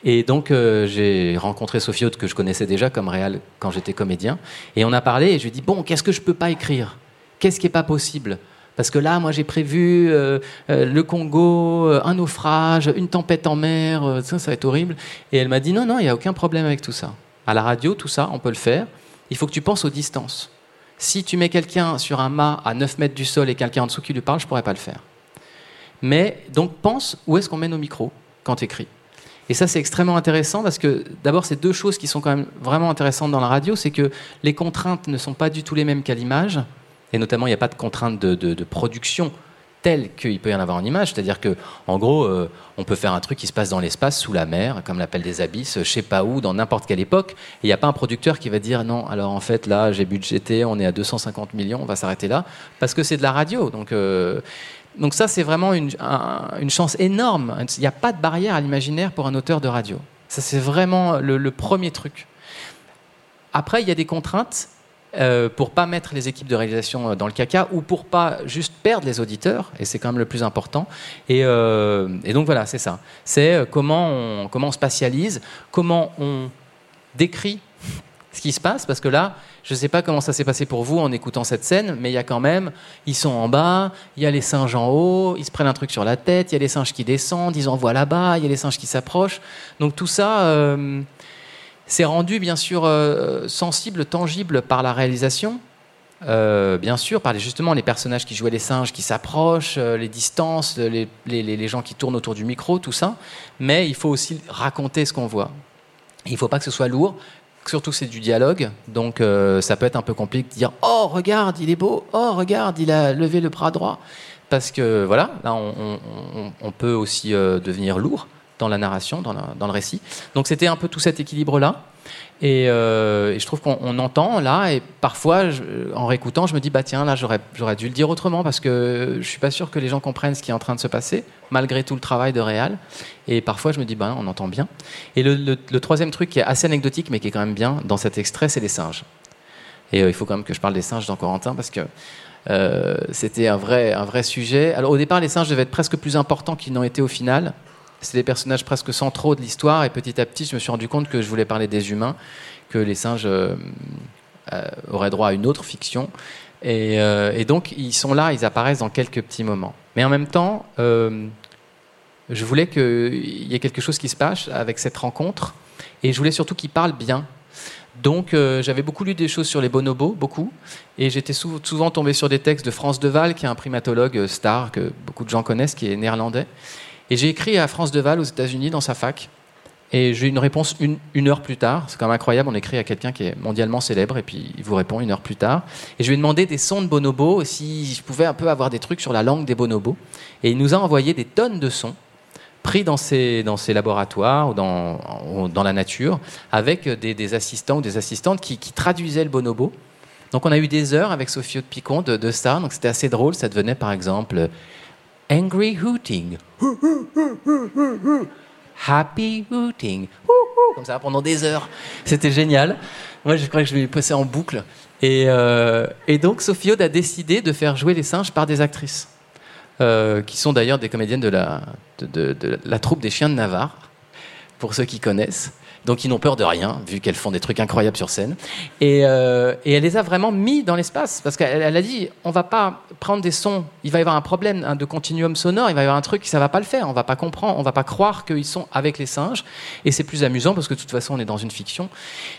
Et donc, j'ai rencontré Sophie Haute, que je connaissais déjà comme réal quand j'étais comédien. Et on a parlé, et je lui ai dit, bon, qu'est-ce que je peux pas écrire? Qu'est-ce qui est pas possible? Parce que là, moi, j'ai prévu euh, euh, le Congo, euh, un naufrage, une tempête en mer, ça, ça va être horrible. Et elle m'a dit non, non, il n'y a aucun problème avec tout ça. À la radio, tout ça, on peut le faire. Il faut que tu penses aux distances. Si tu mets quelqu'un sur un mât à 9 mètres du sol et quelqu'un en dessous qui lui parle, je ne pourrais pas le faire. Mais donc pense où est-ce qu'on met nos micros quand tu écris. Et ça, c'est extrêmement intéressant parce que d'abord, c'est deux choses qui sont quand même vraiment intéressantes dans la radio. C'est que les contraintes ne sont pas du tout les mêmes qu'à l'image. Et notamment, il n'y a pas de contrainte de, production telle qu'il peut y en avoir en image. C'est-à-dire que, en gros, euh, on peut faire un truc qui se passe dans l'espace, sous la mer, comme l'appel des abysses, je sais pas où, dans n'importe quelle époque. Et il n'y a pas un producteur qui va dire non, alors en fait, là, j'ai budgété, on est à 250 millions, on va s'arrêter là, parce que c'est de la radio. Donc, euh, donc ça, c'est vraiment une, un- une chance énorme. Il n'y a pas de barrière à l'imaginaire pour un auteur de radio. Ça, c'est vraiment le premier truc. Après, il y a des contraintes euh, pour pas mettre les équipes de réalisation euh, dans le caca ou pour pas juste perdre les auditeurs, et c'est quand même le plus important. Et, euh, donc voilà, c'est ça. C'est euh, comment on, comment on spatialise, comment on décrit ce qui se passe, parce que là, je ne sais pas comment ça s'est passé pour vous en écoutant cette scène, mais il y a quand même, ils sont en bas, il y a les singes en haut, ils se prennent un truc sur la tête, il y a les singes qui descendent, ils envoient là-bas, il y a les singes qui s'approchent. Donc tout ça, c'est rendu bien sûr euh, sensible, tangible par la réalisation, euh, bien sûr, par les, justement les personnages qui jouaient les singes qui s'approchent, euh, les distances, les, les- les gens qui tournent autour du micro, tout ça. Mais il faut aussi raconter ce qu'on voit. Il ne faut pas que ce soit lourd, surtout c'est du dialogue. Donc ça peut être un peu compliqué de dire Oh, regarde, il est beau, oh, regarde, il a levé le bras droit. Parce que voilà, là, on, on- peut aussi devenir lourd dans la narration, dans, le récit. Donc c'était un peu tout cet équilibre-là. Et, euh, je trouve qu'on on entend là, et parfois, en réécoutant, je me dis, bah tiens, là, j'aurais dû le dire autrement, parce que je suis pas sûr que les gens comprennent ce qui est en train de se passer, malgré tout le travail de réal. Et parfois, je me dis, bah on entend bien. Et le, troisième truc qui est assez anecdotique, mais qui est quand même bien dans cet extrait, c'est les singes. Et euh, il faut quand même que je parle des singes dans Corentin, parce que euh, c'était un vrai, un vrai sujet. Alors au départ, les singes devaient être presque plus importants qu'ils n'ont été au final. C'était des personnages presque centraux de l'histoire, et petit à petit, je me suis rendu compte que je voulais parler des humains, que les singes euh, euh, auraient droit à une autre fiction. Et, euh, et donc, ils sont là, ils apparaissent dans quelques petits moments. Mais en même temps, je voulais qu'il y ait quelque chose qui se passe avec cette rencontre, et je voulais surtout qu'ils parlent bien. Donc j'avais beaucoup lu des choses sur les bonobos, beaucoup, et j'étais sou- souvent tombé sur des textes de France Deval, qui est un primatologue star que beaucoup de gens connaissent, qui est néerlandais. Et j'ai écrit à France Deval aux États-Unis dans sa fac, et j'ai eu une réponse une, heure plus tard. C'est quand même incroyable, on écrit à quelqu'un qui est mondialement célèbre, et puis il vous répond une heure plus tard. Et je lui ai demandé des sons de bonobos, si je pouvais un peu avoir des trucs sur la langue des bonobos. Et il nous a envoyé des tonnes de sons pris dans ces, dans ces laboratoires ou dans, dans la nature avec des, assistants ou des assistantes qui, qui traduisaient le bonobo. Donc on a eu des heures avec Sophie de Picon de, de ça, donc c'était assez drôle. Ça devenait par exemple Angry Hooting, Happy Hooting, comme ça pendant des heures. C'était génial. Moi je crois que je vais passer en boucle. Et, euh, et donc Sophie Aude a décidé de faire jouer les singes par des actrices. Euh, qui sont d'ailleurs des comédiennes de la, de la troupe des chiens de Navarre, pour ceux qui connaissent. Donc ils n'ont peur de rien, vu qu'elles font des trucs incroyables sur scène. Et, euh, et elle les a vraiment mis dans l'espace, parce qu'elle elle a dit, on va pas prendre des sons, il va y avoir un problème hein, de continuum sonore, il va y avoir un truc, ça va pas le faire, on va pas comprendre, on va pas croire qu'ils sont avec les singes, et c'est plus amusant, parce que de toute façon on est dans une fiction.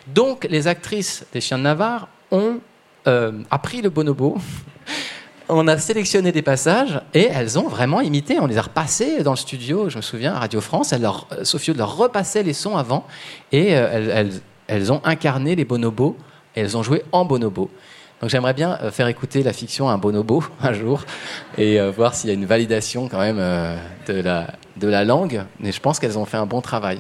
Donc les actrices des chiens de Navarre ont euh, appris le bonobo, on a sélectionné des passages et elles ont vraiment imité. On les a repassés dans le studio, je me souviens, à Radio France. Elle leur, euh, Sophie leur repassait les sons avant et euh, elles, ont incarné les bonobos et elles ont joué en bonobo. Donc j'aimerais bien euh, faire écouter la fiction à un bonobo un jour et voir s'il y a une validation quand même de, la, de la langue. Mais je pense qu'elles ont fait un bon travail.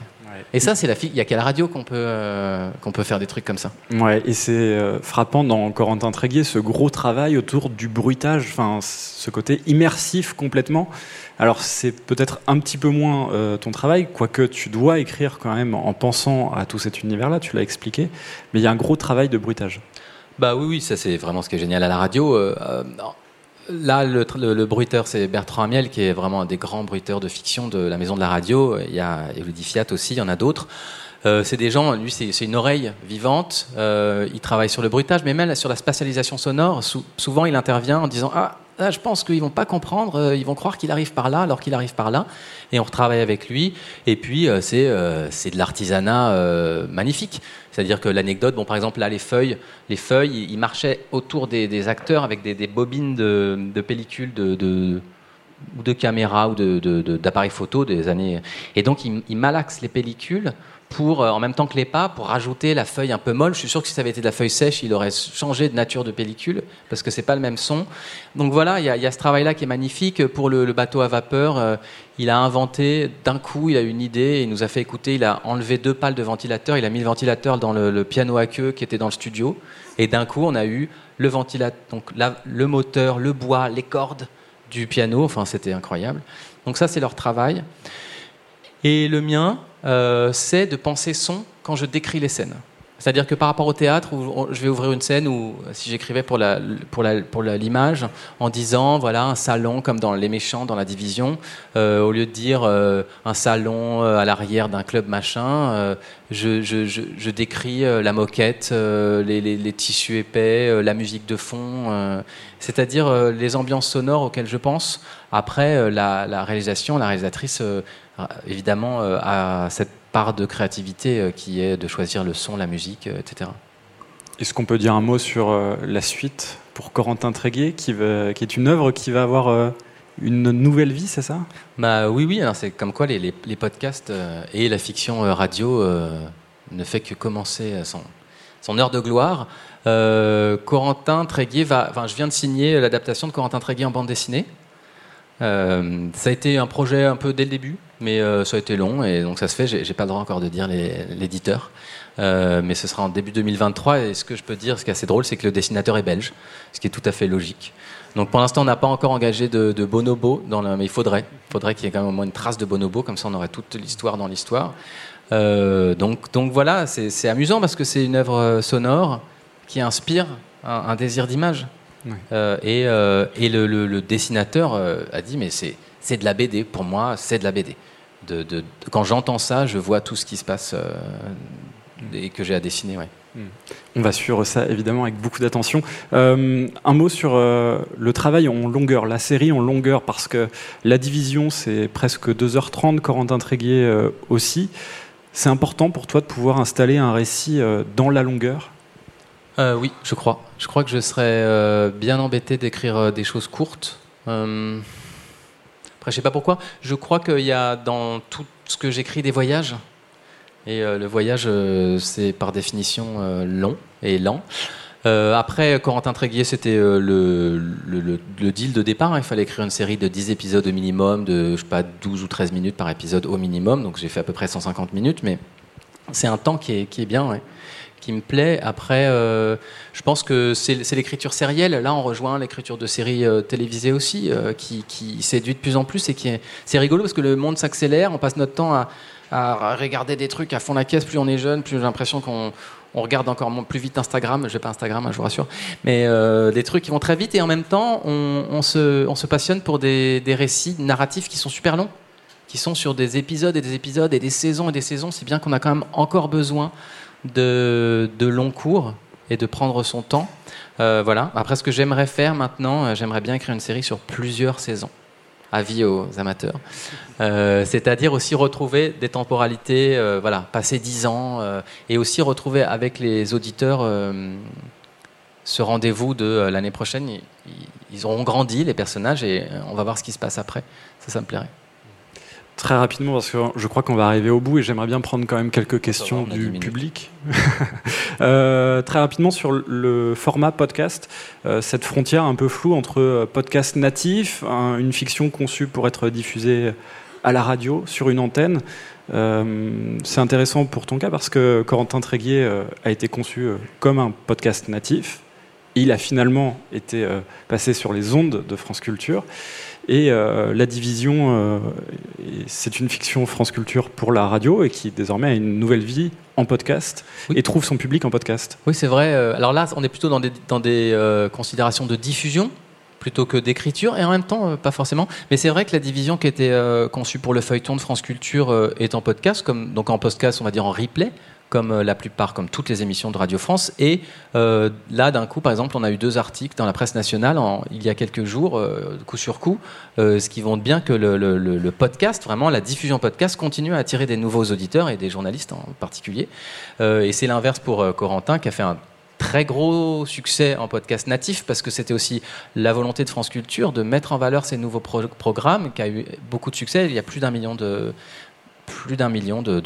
Et ça, c'est la fi- Il y a qu'à la radio qu'on peut, euh, qu'on peut faire des trucs comme ça? Ouais, et c'est euh, frappant dans Corentin Tréguier, ce gros travail autour du bruitage, enfin, ce côté immersif complètement. Alors, c'est peut-être un petit peu moins euh, ton travail, quoique tu dois écrire quand même en pensant à tout cet univers-là, tu l'as expliqué, mais il y a un gros travail de bruitage. Bah oui, oui, ça c'est vraiment ce qui est génial à la radio. Euh, euh, là, le, bruiteur, c'est Bertrand Amiel, qui est vraiment un des grands bruiteurs de fiction de la maison de la radio. Il y a Elodie Fiat aussi, il y en a d'autres. Euh, c'est des gens, lui, c'est une oreille vivante. Euh, il travaille sur le bruitage, mais même sur la spatialisation sonore. Sou- souvent, il intervient en disant Ah, ah, je pense qu'ils vont pas comprendre, euh, ils vont croire qu'il arrive par là alors qu'il arrive par là. Et on retravaille avec lui. Et puis, c'est de l'artisanat magnifique. C'est-à-dire que l'anecdote, bon, par exemple, là, les feuilles, les feuilles, ils marchaient autour des, acteurs avec des, bobines de, pellicules de, de ou de caméras ou de- de- d'appareils photo des années. Et donc, ils, ils les pellicules pour, euh, en même temps que les pas, pour rajouter la feuille un peu molle. Je suis sûr que si ça avait été de la feuille sèche, il aurait changé de nature de pellicule parce que c'est pas le même son. Donc voilà, il y a, ce travail-là qui est magnifique pour le, bateau à vapeur. euh, il a inventé d'un coup, il a eu une idée, il nous a fait écouter. Il a enlevé deux pales de ventilateur, il a mis le ventilateur dans le, piano à queue qui était dans le studio, et d'un coup, on a eu le ventilateur, le moteur, le bois, les cordes du piano. Enfin, c'était incroyable. Donc ça, c'est leur travail. Et le mien, c'est de penser son quand je décris les scènes. C'est-à-dire que par rapport au théâtre, où je vais ouvrir une scène où, si j'écrivais pour la, pour la, pour l'image, en disant, voilà, un salon comme dans Les Méchants, dans la division, euh, au lieu de dire euh, un salon euh, à l'arrière d'un club machin, je, je, je, décris la moquette, les, les, tissus épais, la musique de fond, c'est-à-dire les ambiances sonores auxquelles je pense. Après, la, la réalisation, la réalisatrice, évidemment, a cette part de créativité euh, qui est de choisir le son, la musique, euh, etc. Est-ce qu'on peut dire un mot sur euh, la suite pour Corentin Tréguier, qui, qui est une œuvre qui va avoir une nouvelle vie, c'est ça? Bah oui, oui. Alors c'est comme quoi les, les, podcasts et la fiction radio ne fait que commencer son, son heure de gloire. Corentin Tréguier va. Enfin, je viens de signer l'adaptation de Corentin Tréguier en bande dessinée. Euh, ça a été un projet un peu dès le début, mais euh, ça a été long et donc ça se fait. J'ai pas le droit encore de dire l'éditeur, euh, mais ce sera en début 2023. Et ce que je peux dire, ce qui est assez drôle, c'est que le dessinateur est belge, ce qui est tout à fait logique. Donc pour l'instant, on n'a pas encore engagé de, bonobo, mais il faudrait, faudrait qu'il y ait quand même au moins une trace de bonobo, comme ça on aurait toute l'histoire dans l'histoire. donc voilà, c'est amusant parce que c'est une œuvre sonore qui inspire un désir d'image. Euh, et, euh, et le, dessinateur euh, a dit mais c'est de la BD pour moi c'est de la BD de, de, quand j'entends ça je vois tout ce qui se passe et que j'ai à dessiner ouais. Hmm. On va suivre ça évidemment avec beaucoup d'attention. un mot sur le travail en longueur, la série en longueur, parce que la division c'est presque 2h30, Corentin Tréguier aussi. C'est important pour toi de pouvoir installer un récit dans la longueur? Euh, oui, je crois. Je crois que je serais euh, bien embêté d'écrire euh, des choses courtes. après, je sais pas pourquoi. Je crois qu'il y a dans tout ce que j'écris des voyages. Et le voyage, c'est par définition long et lent. après, Corentin Tréguier, c'était le, deal de départ. Il fallait écrire une série de 10 épisodes au minimum, de je sais pas, 12 ou 13 minutes par épisode au minimum. Donc j'ai fait à peu près 150 minutes, mais c'est un temps qui est, qui est bien. Qui me plaît. Après, euh, je pense que c'est l'écriture sérielle. Là, on rejoint l'écriture de séries euh, télévisées aussi, euh, qui, séduit de plus en plus et qui c'est rigolo parce que le monde s'accélère. On passe notre temps à, regarder des trucs à fond la caisse. Plus on est jeune, plus j'ai l'impression qu'on regarde encore plus vite Instagram. Je vais pas Instagram, hein, je vous rassure, mais des trucs qui vont très vite et en même temps, on, se, on se, passionne pour des, des récits narratifs qui sont super longs qui sont sur des épisodes et des épisodes et des saisons et des saisons, si bien qu'on a quand même encore besoin de, long cours et de prendre son temps. Euh, voilà. Après, ce que j'aimerais faire maintenant, euh, j'aimerais bien écrire une série sur plusieurs saisons. Avis aux amateurs. Euh, c'est-à-dire aussi retrouver des temporalités, voilà, passer dix ans, et aussi retrouver avec les auditeurs ce rendez-vous de l'année prochaine. ils auront grandi, les personnages, et on va voir ce qui se passe après. Ça, ça me plairait. Très rapidement, parce que je crois qu'on va arriver au bout et j'aimerais bien prendre quand même quelques questions du public. euh, très rapidement sur le format podcast, euh, cette frontière un peu floue entre euh, podcast natif, une fiction conçue pour être diffusée à la radio, sur une antenne. Euh, c'est intéressant pour ton cas parce que Corentin Tréguier a été conçu comme un podcast natif. Il a finalement été passé sur les ondes de France Culture. Et euh, La Division, euh, c'est une fiction France Culture pour la radio et qui désormais a une nouvelle vie en podcast et trouve son public en podcast. Oui, c'est vrai. Euh, alors là, on est plutôt dans des, dans des considérations de diffusion plutôt que d'écriture, et en même temps, pas forcément. Mais c'est vrai que la division qui était conçue pour le feuilleton de France Culture est en podcast, comme, donc en podcast, on va dire en replay, comme euh, la plupart, comme toutes les émissions de Radio France. Et euh, là, d'un coup, par exemple, on a eu deux articles dans la presse nationale il y a quelques jours, euh, coup sur coup, ce qui montre bien que le, podcast, vraiment la diffusion podcast, continue à attirer des nouveaux auditeurs et des journalistes en particulier. et c'est l'inverse pour Corentin, qui a fait un très gros succès en podcast natif parce que c'était aussi la volonté de France Culture de mettre en valeur ces nouveaux programmes qui a eu beaucoup de succès. Il y a plus d'un million de plus d'un million de,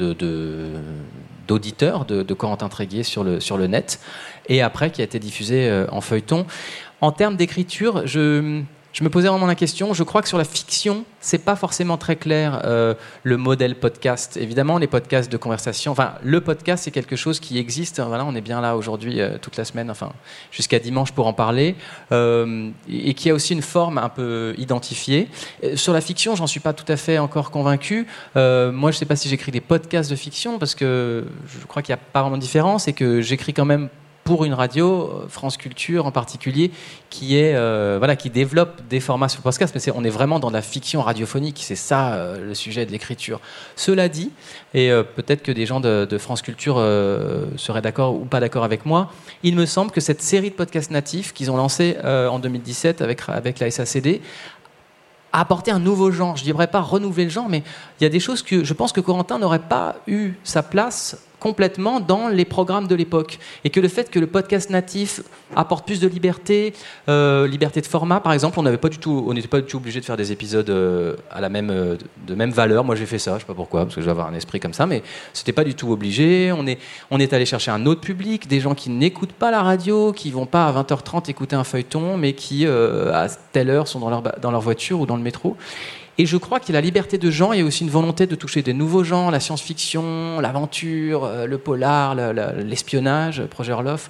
d'auditeurs de, Corentin Tréguier sur le, sur le net, et après qui a été diffusé euh, en feuilleton. En termes d'écriture, je, je me posais vraiment la question. Je crois que sur la fiction, c'est pas forcément très clair euh, le modèle podcast. Évidemment, les podcasts de conversation. Enfin, le podcast, c'est quelque chose qui existe. Voilà, on est bien là aujourd'hui euh, toute la semaine, enfin jusqu'à dimanche pour en parler, euh, et qui a aussi une forme un peu identifiée. Sur la fiction, j'en suis pas tout à fait encore convaincu. Moi, je sais pas si j'écris des podcasts de fiction parce que je crois qu'il n'y a pas vraiment de différence et que j'écris quand même pour une radio, euh, France Culture en particulier, qui est euh, voilà, qui développe des formats sur le podcast, mais c'est- on est vraiment dans la fiction radiophonique, c'est ça euh, le sujet de l'écriture. Cela dit, et peut-être que des gens de, France Culture seraient d'accord ou pas d'accord avec moi, il me semble que cette série de podcasts natifs qu'ils ont lancé euh, en 2017 avec avec la SACD a apporté un nouveau genre. Je ne dirais pas renouveler le genre, mais il y a des choses que je pense que Corentin n'aurait pas eu sa place complètement dans les programmes de l'époque. Et que le fait que le podcast natif apporte plus de liberté, euh, liberté de format, par exemple, on pas du tout, n'était pas du tout obligé de faire des épisodes euh, à la même, euh, de même valeur. Moi, j'ai fait ça, je sais pas pourquoi, parce que je vais avoir un esprit comme ça, mais c'était pas du tout obligé. On est, on est allé chercher un autre public, des gens qui n'écoutent pas la radio, qui vont pas à 20h30 écouter un feuilleton, mais qui à telle heure sont dans leur, dans leur voiture ou dans le métro. Et je crois qu'il y a la liberté de genre, il y a aussi une volonté de toucher des nouveaux genres, la science-fiction, l'aventure, euh, le polar, le- le- l'espionnage, Projet Orloff.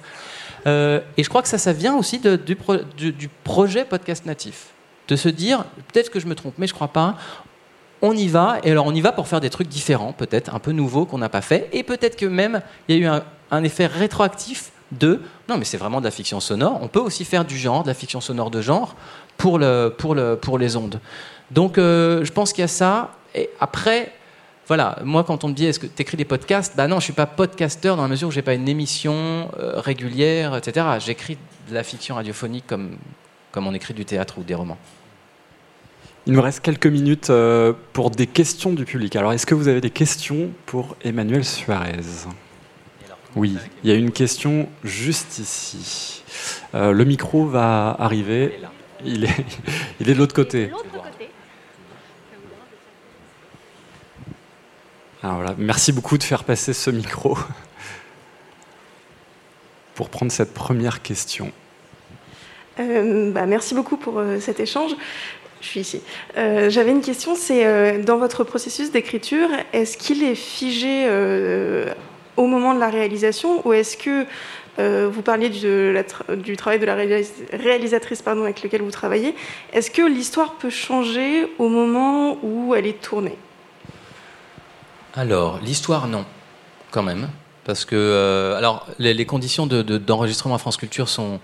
Euh, et je crois que ça, ça vient aussi du, pro- du- du projet podcast natif. De se dire, peut-être que je me trompe, mais je crois pas, on y va, et alors on y va pour faire des trucs différents, peut-être un peu nouveaux qu'on n'a pas fait, et peut-être que même il y a eu un, effet rétroactif de non, mais c'est vraiment de la fiction sonore, on peut aussi faire du genre, de la fiction sonore de genre, pour les ondes. Donc euh, je pense qu'il y a ça, et après. Voilà, moi quand on me dit est-ce que tu écris des podcasts, bah non, je suis pas podcasteur dans la mesure où j'ai pas une émission euh, régulière, etc. J'écris de la fiction radiophonique comme, comme on écrit du théâtre ou des romans. Il nous reste quelques minutes euh, pour des questions du public. Alors, est-ce que vous avez des questions pour Emmanuel Suarez? Oui, il y a une question juste ici. Euh, le micro va arriver. Il est, il est de l'autre côté. Alors voilà, merci beaucoup de faire passer ce micro pour prendre cette première question. Euh, bah, merci beaucoup pour euh, cet échange. Je suis ici. Euh, J'avais une question, c'est dans votre processus d'écriture, est-ce qu'il est figé au moment de la réalisation ou est-ce que vous parliez du travail de la réalis- réalisatrice pardon, avec lequel vous travaillez, est-ce que l'histoire peut changer au moment où elle est tournée? Alors, l'histoire, non, quand même. Parce que euh, alors, les, conditions de- de- d'enregistrement à France Culture sont,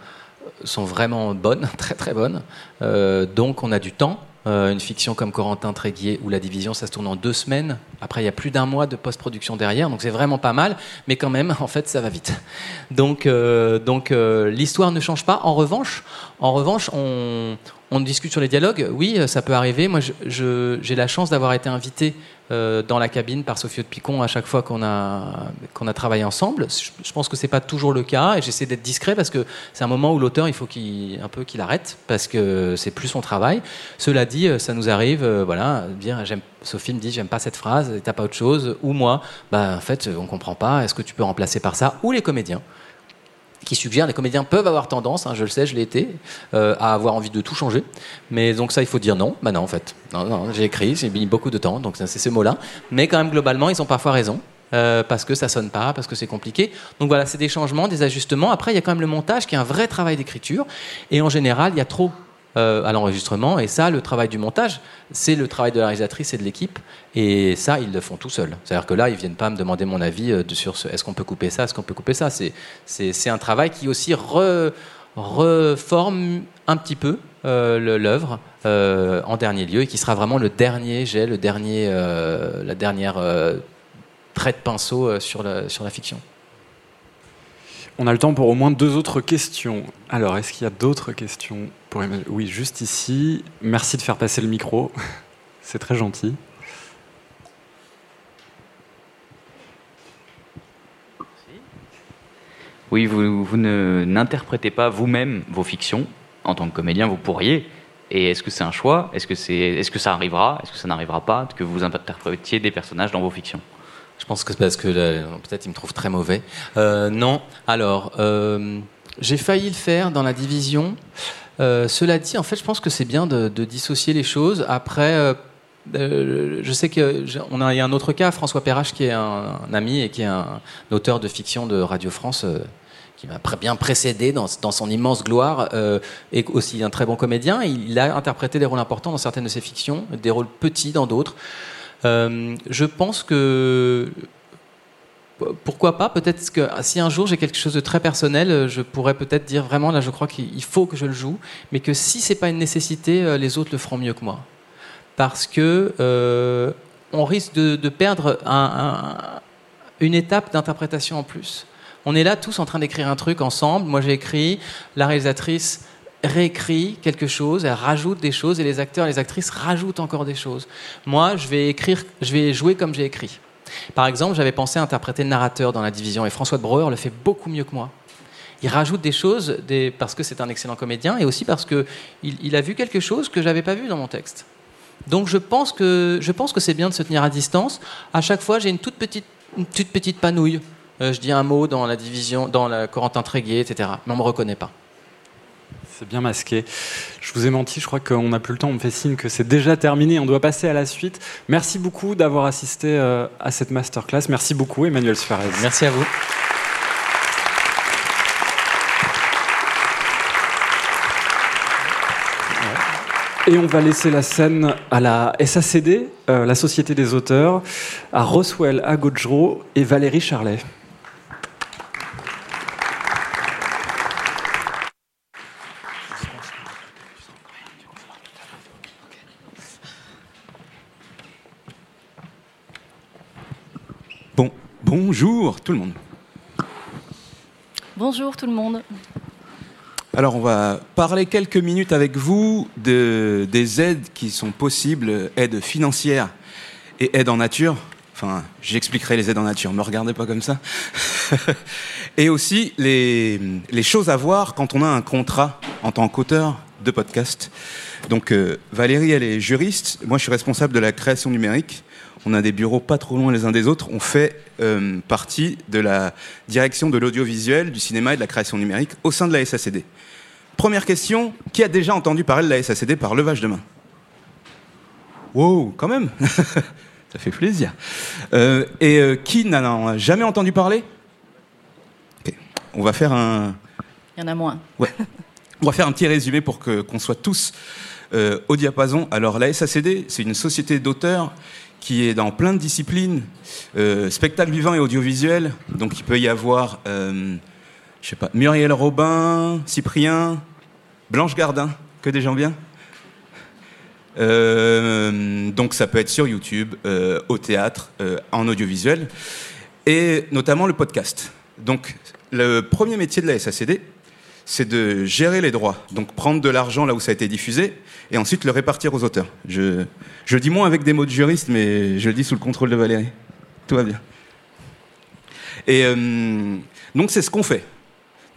sont vraiment bonnes, très très bonnes. Euh, donc, on a du temps. Euh, une fiction comme Corentin Tréguier ou La Division, ça se tourne en deux semaines. Après, il y a plus d'un mois de post-production derrière, donc c'est vraiment pas mal. Mais quand même, en fait, ça va vite. Donc, donc l'histoire ne change pas. En revanche, en revanche, on, discute sur les dialogues. Oui, ça peut arriver. Moi, j'ai la chance d'avoir été invité euh, dans la cabine par Sophie de Picon à chaque fois qu'on a, travaillé ensemble. Je, pense que c'est pas toujours le cas et j'essaie d'être discret parce que c'est un moment où l'auteur, il faut qu'il, un peu qu'il arrête parce que c'est plus son travail. Cela dit, euh, ça nous arrive, euh, voilà, dire, j'aime, Sophie me dit, j'aime pas cette phrase, t'as pas autre chose, ou moi, bah, en fait, on comprend pas, est-ce que tu peux remplacer par ça, ou les comédiens qui suggèrent, les comédiens peuvent avoir tendance, hein, je le sais, je l'ai été, euh, à avoir envie de tout changer. Mais donc ça, il faut dire non. Bah non, en fait. Non, non, j'ai écrit, j'ai mis beaucoup de temps, donc c'est ce mot-là. Mais quand même, globalement, ils ont parfois raison. euh, parce que ça sonne pas, parce que c'est compliqué. Donc voilà, c'est des changements, des ajustements. Après, il y a quand même le montage qui est un vrai travail d'écriture. Et en général, il y a trop euh, à l'enregistrement. Et ça, le travail du montage, c'est le travail de la réalisatrice et de l'équipe. Et ça, ils le font tout seuls. C'est-à-dire que là, ils viennent pas me demander mon avis euh, sur ce, est-ce qu'on peut couper ça, est-ce qu'on peut couper ça. C'est, un travail qui aussi re- reforme un petit peu euh, l'œuvre en dernier lieu et qui sera vraiment le dernier jet, le dernier, la dernière trait de pinceau sur, la, sur la fiction. On a le temps pour au moins deux autres questions. Alors, est-ce qu'il y a d'autres questions pour Oui, juste ici. Merci de faire passer le micro. C'est très gentil. Oui, vous, ne- n'interprétez pas vous-même vos fictions. En tant que comédien, vous pourriez. Et est-ce que c'est un choix? Est-ce que ça arrivera? Est-ce que ça n'arrivera pas? Que vous interprétiez des personnages dans vos fictions? Je pense que c'est parce que là, peut-être il me trouve très mauvais. Euh, non, alors, euh, j'ai failli le faire dans la division. Euh, cela dit, en fait, je pense que c'est bien de, dissocier les choses. Après, euh, euh, je sais qu'on a, y a un autre cas, François Perrache, qui est un, ami et qui est un, auteur de fiction de Radio France. euh, qui m'a bien précédé dans, son immense gloire, euh, et aussi un très bon comédien. Il a interprété des rôles importants dans certaines de ses fictions, des rôles petits dans d'autres. Euh, je pense que pourquoi pas Peut-être que si un jour j'ai quelque chose de très personnel, euh, je pourrais peut-être dire vraiment là, je crois qu'il faut que je le joue, mais que si c'est pas une nécessité, euh, les autres le feront mieux que moi, parce que euh, on risque de, perdre un- un- une étape d'interprétation en plus. On est là tous en train d'écrire un truc ensemble. Moi j'ai écrit, la réalisatrice réécrit quelque chose, elle rajoute des choses et les acteurs et les actrices rajoutent encore des choses. Moi, je vais écrire, je vais jouer comme j'ai écrit. Par exemple, j'avais pensé interpréter le narrateur dans la division et François de Breuer le fait beaucoup mieux que moi. Il rajoute des choses parce que c'est un excellent comédien et aussi parce que il, a vu quelque chose que j'avais pas vu dans mon texte. Donc je pense que que c'est bien de se tenir à distance. À chaque fois, j'ai une toute petite toute petite panouille. Euh, je dis un mot dans la division, dans la Corentin Tréguier, etc. Mais on me reconnaît pas. C'est bien masqué. Je vous ai menti, je crois qu'on n'a plus le temps. On me fait signe que c'est déjà terminé. On doit passer à la suite. Merci beaucoup d'avoir assisté euh, à cette masterclass. Merci beaucoup, Emmanuel Sferez. Merci à vous. Et on va laisser la scène à la SACD, euh, la Société des auteurs, à Roswell Agodjro et Valérie Charlet. Bon, bonjour tout le monde. Bonjour tout le monde. Alors on va parler quelques minutes avec vous de, des aides qui sont possibles, aides financières et aides en nature. Enfin, j'expliquerai les aides en nature, me regardez pas comme ça. et aussi les, les choses à voir quand on a un contrat en tant qu'auteur de podcast. Donc euh, Valérie, elle est juriste, moi je suis responsable de la création numérique. On a des bureaux pas trop loin les uns des autres. On fait euh, partie de la direction de l'audiovisuel, du cinéma et de la création numérique au sein de la SACD. Première question, qui a déjà entendu parler de la SACD par levage de main? Wow, quand même Ça fait plaisir. Euh, et euh, qui n'en a jamais entendu parler? On va faire un, Il y en a moins. Ouais. On va faire un petit résumé pour que- qu'on soit tous euh, au diapason. Alors, la SACD, c'est une société d'auteurs qui est dans plein de disciplines, euh, spectacle vivant et audiovisuel. Donc, il peut y avoir, euh, je sais pas, Muriel Robin, Cyprien, Blanche Gardin, que des gens bien. Euh, donc, ça peut être sur YouTube, au théâtre, en audiovisuel, et notamment le podcast. Donc, le premier métier de la SACD, c'est de gérer les droits. Donc prendre de l'argent là où ça a été diffusé et ensuite le répartir aux auteurs. Je, je dis moins avec des mots de juriste, mais je le dis sous le contrôle de Valérie. Tout va bien. Et euh, donc c'est ce qu'on fait.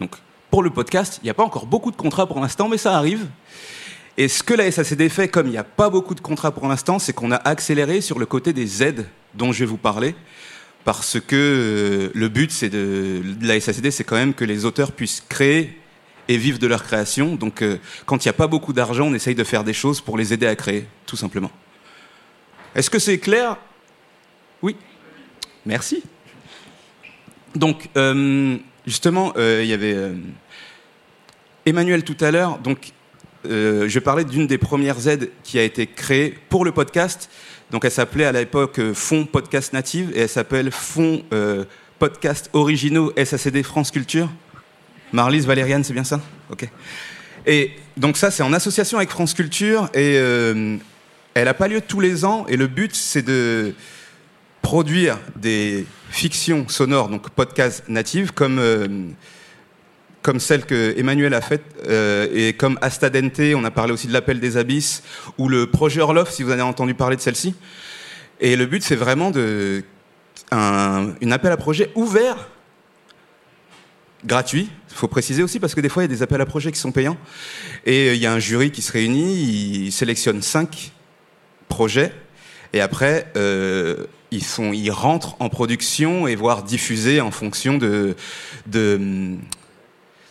Donc pour le podcast, il n'y a pas encore beaucoup de contrats pour l'instant, mais ça arrive. Et ce que la SACD fait, comme il n'y a pas beaucoup de contrats pour l'instant, c'est qu'on a accéléré sur le côté des aides dont je vais vous parler. Parce que euh, le but c'est de la SACD, c'est quand même que les auteurs puissent créer et vivre de leur création. Donc, euh, quand il n'y a pas beaucoup d'argent, on essaye de faire des choses pour les aider à créer, tout simplement. Est-ce que c'est clair? Oui. Merci. Donc, euh, justement, euh, il y avait Emmanuel tout à l'heure. Donc, je parlais d'une des premières aides qui a été créée pour le podcast. Donc, elle s'appelait à l'époque Fonds Podcast Native et elle s'appelle Fonds Podcast Originaux SACD France Culture. Marlise Valériane, c'est bien ça? Ok. Et donc ça, c'est en association avec France Culture et euh, elle n'a pas lieu tous les ans et le but, c'est de produire des fictions sonores, donc podcasts natives, comme, euh, comme celle que Emmanuel a faite, euh, et comme Astadente, on a parlé aussi de l'appel des abysses, ou le projet Orloff, si vous avez entendu parler de celle-ci. Et le but, c'est vraiment de un, appel à projet ouvert gratuit. Il faut préciser aussi parce que des fois, il y a des appels à projets qui sont payants. Et euh, il y a un jury qui se réunit, il sélectionne cinq projets. Et après, euh, ils, sont, ils rentrent en production et voire diffusés en fonction de, de,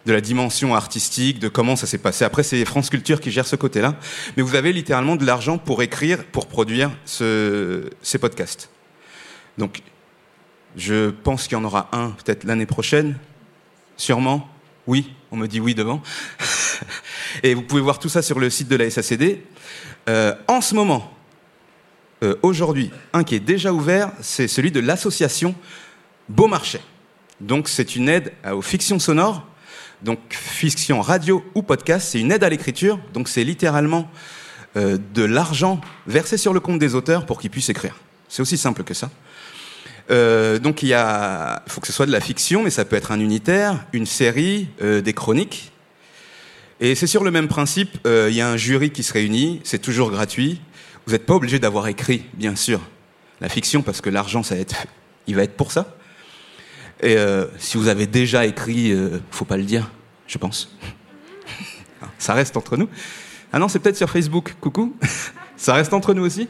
la dimension artistique, de comment ça s'est passé. Après, c'est France Culture qui gère ce côté-là. Mais vous avez littéralement de l'argent pour écrire, pour produire ce, ces podcasts. Donc, je pense qu'il y en aura un peut-être l'année prochaine. Sûrement. Oui, on me dit oui devant. Et vous pouvez voir tout ça sur le site de la SACD. Euh, en ce moment, euh, aujourd'hui, un qui est déjà ouvert, c'est celui de l'association Beaumarchais. Donc c'est une aide aux fictions sonores, donc fiction radio ou podcast, c'est une aide à l'écriture, donc c'est littéralement euh, de l'argent versé sur le compte des auteurs pour qu'ils puissent écrire. C'est aussi simple que ça. Euh, donc il y a, faut que ce soit de la fiction, mais ça peut être un unitaire, une série, euh, des chroniques. Et c'est sur le même principe. euh, Il y a un jury qui se réunit, c'est toujours gratuit. Vous n'êtes pas obligé d'avoir écrit, bien sûr, la fiction parce que l'argent, ça va être, il va être pour ça. Et euh, si vous avez déjà écrit, euh, faut pas le dire, je pense. Ça reste entre nous. Ah non, c'est peut-être sur Facebook. Coucou. Ça reste entre nous aussi.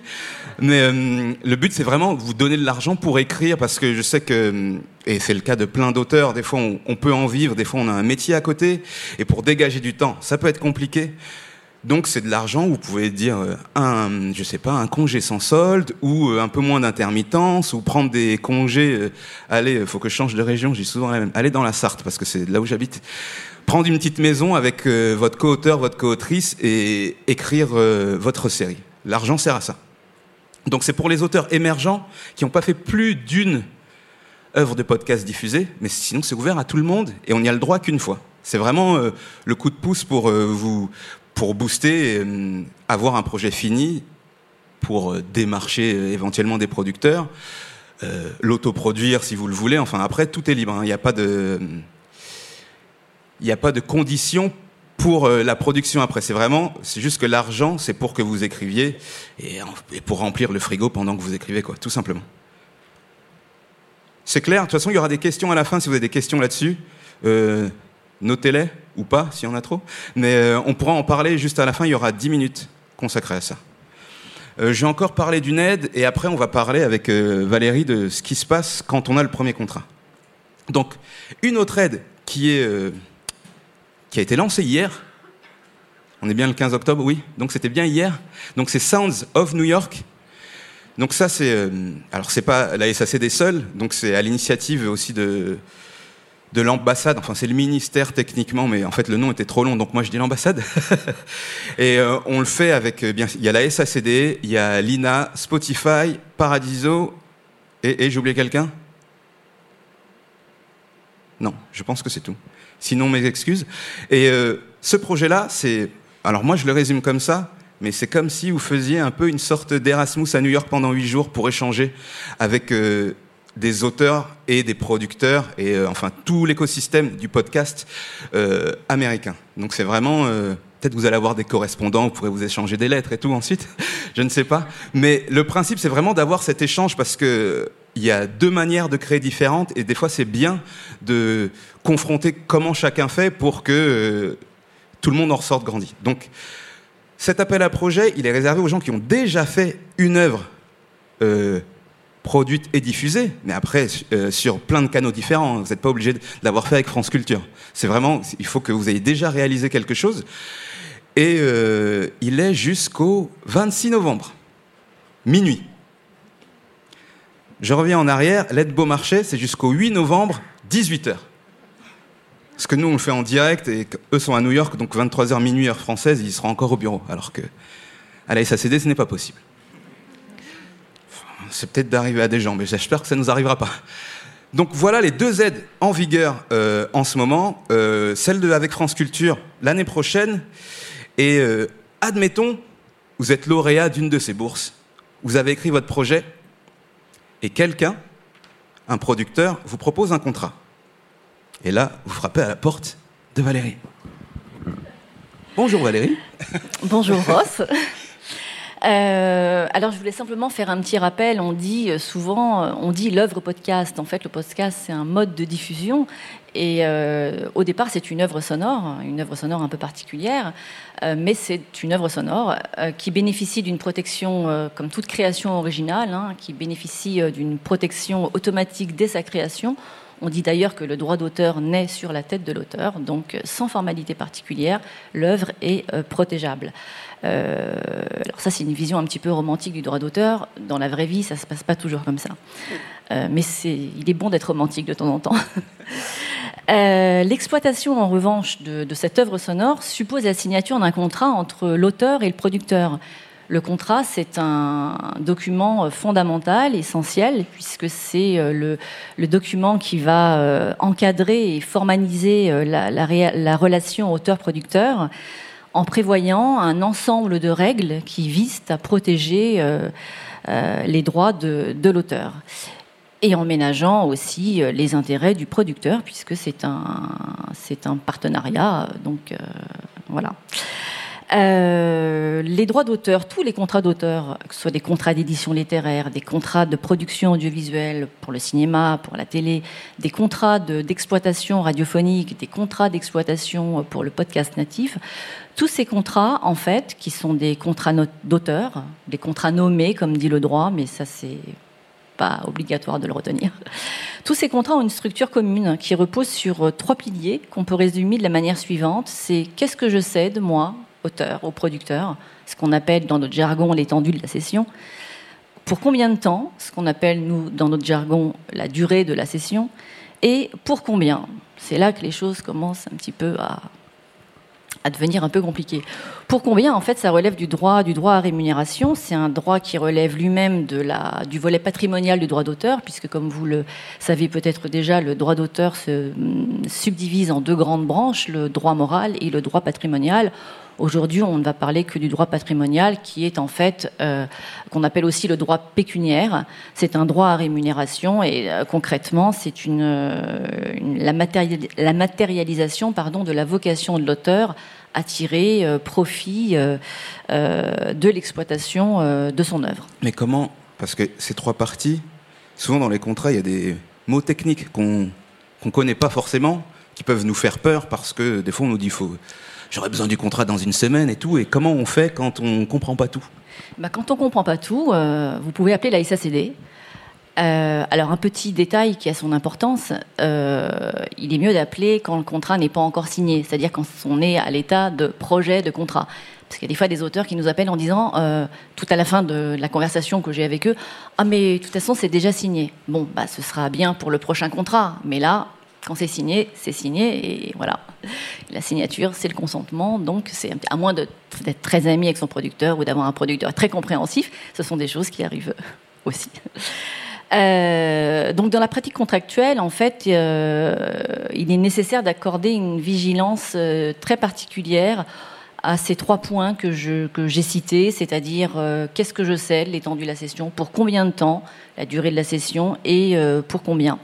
Mais euh, le but, c'est vraiment vous donner de l'argent pour écrire, parce que je sais que, et c'est le cas de plein d'auteurs, des fois on, on peut en vivre, des fois on a un métier à côté, et pour dégager du temps, ça peut être compliqué. Donc c'est de l'argent, vous pouvez dire euh, un, je sais pas, un congé sans solde, ou euh, un peu moins d'intermittence, ou prendre des congés. euh, allez, faut que je change de région, j'ai souvent la même. Allez dans la Sarthe, parce que c'est là où j'habite. Prendre une petite maison avec euh, votre co-auteur, votre co-autrice, et écrire euh, votre série. L'argent sert à ça. Donc c'est pour les auteurs émergents qui n'ont pas fait plus d'une œuvre de podcast diffusée, mais sinon c'est ouvert à tout le monde et on n'y a le droit qu'une fois. C'est vraiment euh, le coup de pouce pour euh, vous pour booster, euh, avoir un projet fini, pour démarcher éventuellement des producteurs, l'autoproduire si vous le voulez. Enfin après tout est libre. hein. Il n'y a pas de il n'y a pas de conditions pour euh, la production après. C'est vraiment, c'est juste que l'argent, c'est pour que vous écriviez et, pour remplir le frigo pendant que vous écrivez, quoi, tout simplement. C'est clair. De toute façon, il y aura des questions à la fin si vous avez des questions là-dessus. Euh, Notez-les ou pas, s'il y en a trop. Mais euh, on pourra en parler juste à la fin. Il y aura 10 minutes consacrées à ça. Euh, je vais encore parler d'une aide et après on va parler avec Valérie de ce qui se passe quand on a le premier contrat. Donc, une autre aide qui est qui a été lancée hier. On est bien le 15 octobre, oui. Donc c'était bien hier. Donc c'est Sounds of New York. Donc ça c'est euh, alors c'est pas la SACD seule, donc c'est à l'initiative aussi de de l'ambassade, enfin c'est le ministère techniquement, mais en fait le nom était trop long, donc moi je dis l'ambassade. Et euh, on le fait avec, euh, bien, il y a la SACD, il y a l'INA, Spotify, Paradiso, et j'ai oublié quelqu'un? Non, je pense que c'est tout. Sinon mes excuses. Et euh, ce projet-là, c'est, alors moi je le résume comme ça, mais c'est comme si vous faisiez un peu une sorte d'Erasmus à New York pendant huit jours pour échanger avec euh, des auteurs et des producteurs et euh, enfin tout l'écosystème du podcast américain. Donc c'est vraiment peut-être vous allez avoir des correspondants, vous pourrez vous échanger des lettres et tout ensuite, je ne sais pas. Mais le principe c'est vraiment d'avoir cet échange parce que il y a deux manières de créer différentes et des fois c'est bien de confronter comment chacun fait pour que euh, tout le monde en ressorte grandi. Donc cet appel à projet, il est réservé aux gens qui ont déjà fait une œuvre euh, produite et diffusée, mais après euh, sur plein de canaux différents. Vous n'êtes pas obligé de l'avoir fait avec France Culture. C'est vraiment, il faut que vous ayez déjà réalisé quelque chose. Et il est jusqu'au 26 novembre, minuit. Je reviens en arrière, l'aide Beaumarchais, c'est jusqu'au 8 novembre, 18h. Parce que nous, on le fait en direct et eux sont à New York, donc 23h minuit heure française, ils seront encore au bureau. Alors que à la SACD, ce n'est pas possible. C'est peut-être d'arriver à des gens, mais j'espère que ça ne nous arrivera pas. Donc voilà les deux aides en vigueur euh, en ce moment. Euh, celle de avec France Culture l'année prochaine. Et euh, admettons, vous êtes lauréat d'une de ces bourses. Vous avez écrit votre projet et quelqu'un, un producteur, vous propose un contrat. Et là, vous frappez à la porte de Valérie. Bonjour Valérie. Bonjour Ross. Euh, alors je voulais simplement faire un petit rappel. On dit euh, souvent, euh, on dit l'œuvre podcast. En fait, le podcast c'est un mode de diffusion et au départ c'est une œuvre sonore, une œuvre sonore un peu particulière, mais c'est une œuvre sonore qui bénéficie d'une protection, comme toute création originale, hein, qui bénéficie d'une protection automatique dès sa création. On dit d'ailleurs que le droit d'auteur naît sur la tête de l'auteur, donc sans formalité particulière, l'œuvre est protégeable. Euh, alors ça, c'est une vision un petit peu romantique du droit d'auteur. Dans la vraie vie, ça se passe pas toujours comme ça. Euh, mais il est bon d'être romantique de temps en temps. Euh, l'exploitation, en revanche, de, cette œuvre sonore suppose la signature d'un contrat entre l'auteur et le producteur. Le contrat, c'est un document fondamental, essentiel, puisque c'est le, document qui va encadrer et formaliser la, la, la relation auteur-producteur en prévoyant un ensemble de règles qui visent à protéger les droits de, l'auteur et en ménageant aussi les intérêts du producteur, puisque c'est un, partenariat. Donc euh, voilà. Euh, les droits d'auteur, tous les contrats d'auteur, que ce soit des contrats d'édition littéraire, des contrats de production audiovisuelle pour le cinéma, pour la télé, des contrats de, d'exploitation radiophonique, des contrats d'exploitation pour le podcast natif, tous ces contrats, en fait, qui sont des contrats d'auteur, des contrats nommés, comme dit le droit, mais ça c'est pas obligatoire de le retenir. Tous ces contrats ont une structure commune qui repose sur trois piliers qu'on peut résumer de la manière suivante. C'est qu'est-ce que je cède, moi, auteur, au producteur, ce qu'on appelle dans notre jargon l'étendue de la session. Pour combien de temps, ce qu'on appelle, nous, dans notre jargon, la durée de la session. Et pour combien? C'est là que les choses commencent un petit peu à, à devenir un peu compliqué. Pour combien, en fait, ça relève du droit, du droit à rémunération? C'est un droit qui relève lui-même du volet patrimonial du droit d'auteur, puisque, comme vous le savez peut-être déjà, le droit d'auteur se subdivise en deux grandes branches, le droit moral et le droit patrimonial. Aujourd'hui, on ne va parler que du droit patrimonial, qui est en fait euh, qu'on appelle aussi le droit pécuniaire. C'est un droit à rémunération et euh, concrètement, c'est une, la, matéri la matérialisation pardon, de la vocation de l'auteur à tirer euh, profit euh, de l'exploitation de son œuvre. Mais comment Parce que ces trois parties, souvent dans les contrats, il y a des mots techniques qu'on qu'on connaît pas forcément, qui peuvent nous faire peur parce que des fois on nous dit faut j'aurais besoin du contrat dans une semaine et tout. Et comment on fait quand on comprend pas tout bah, Quand on comprend pas tout, euh, vous pouvez appeler la SACD. Euh, alors un petit détail qui a son importance, euh, il est mieux d'appeler quand le contrat n'est pas encore signé, c'est-à-dire quand on est à l'état de projet de contrat. Parce qu'il y a des fois des auteurs qui nous appellent en disant, tout à la fin de la conversation que j'ai avec eux, ah mais de toute façon c'est déjà signé. Bon, bah ce sera bien pour le prochain contrat, mais là quand c'est signé, c'est signé et voilà. La signature, c'est le consentement. Donc, c'est à moins d'être très ami avec son producteur ou d'avoir un producteur très compréhensif, ce sont des choses qui arrivent aussi. Euh, donc, dans la pratique contractuelle, en fait, euh, il est nécessaire d'accorder une vigilance euh, très particulière à ces trois points que j'ai cités, c'est-à-dire qu'est-ce que je cède, l'étendue de la session, pour combien de temps, la durée de la session et pour combien.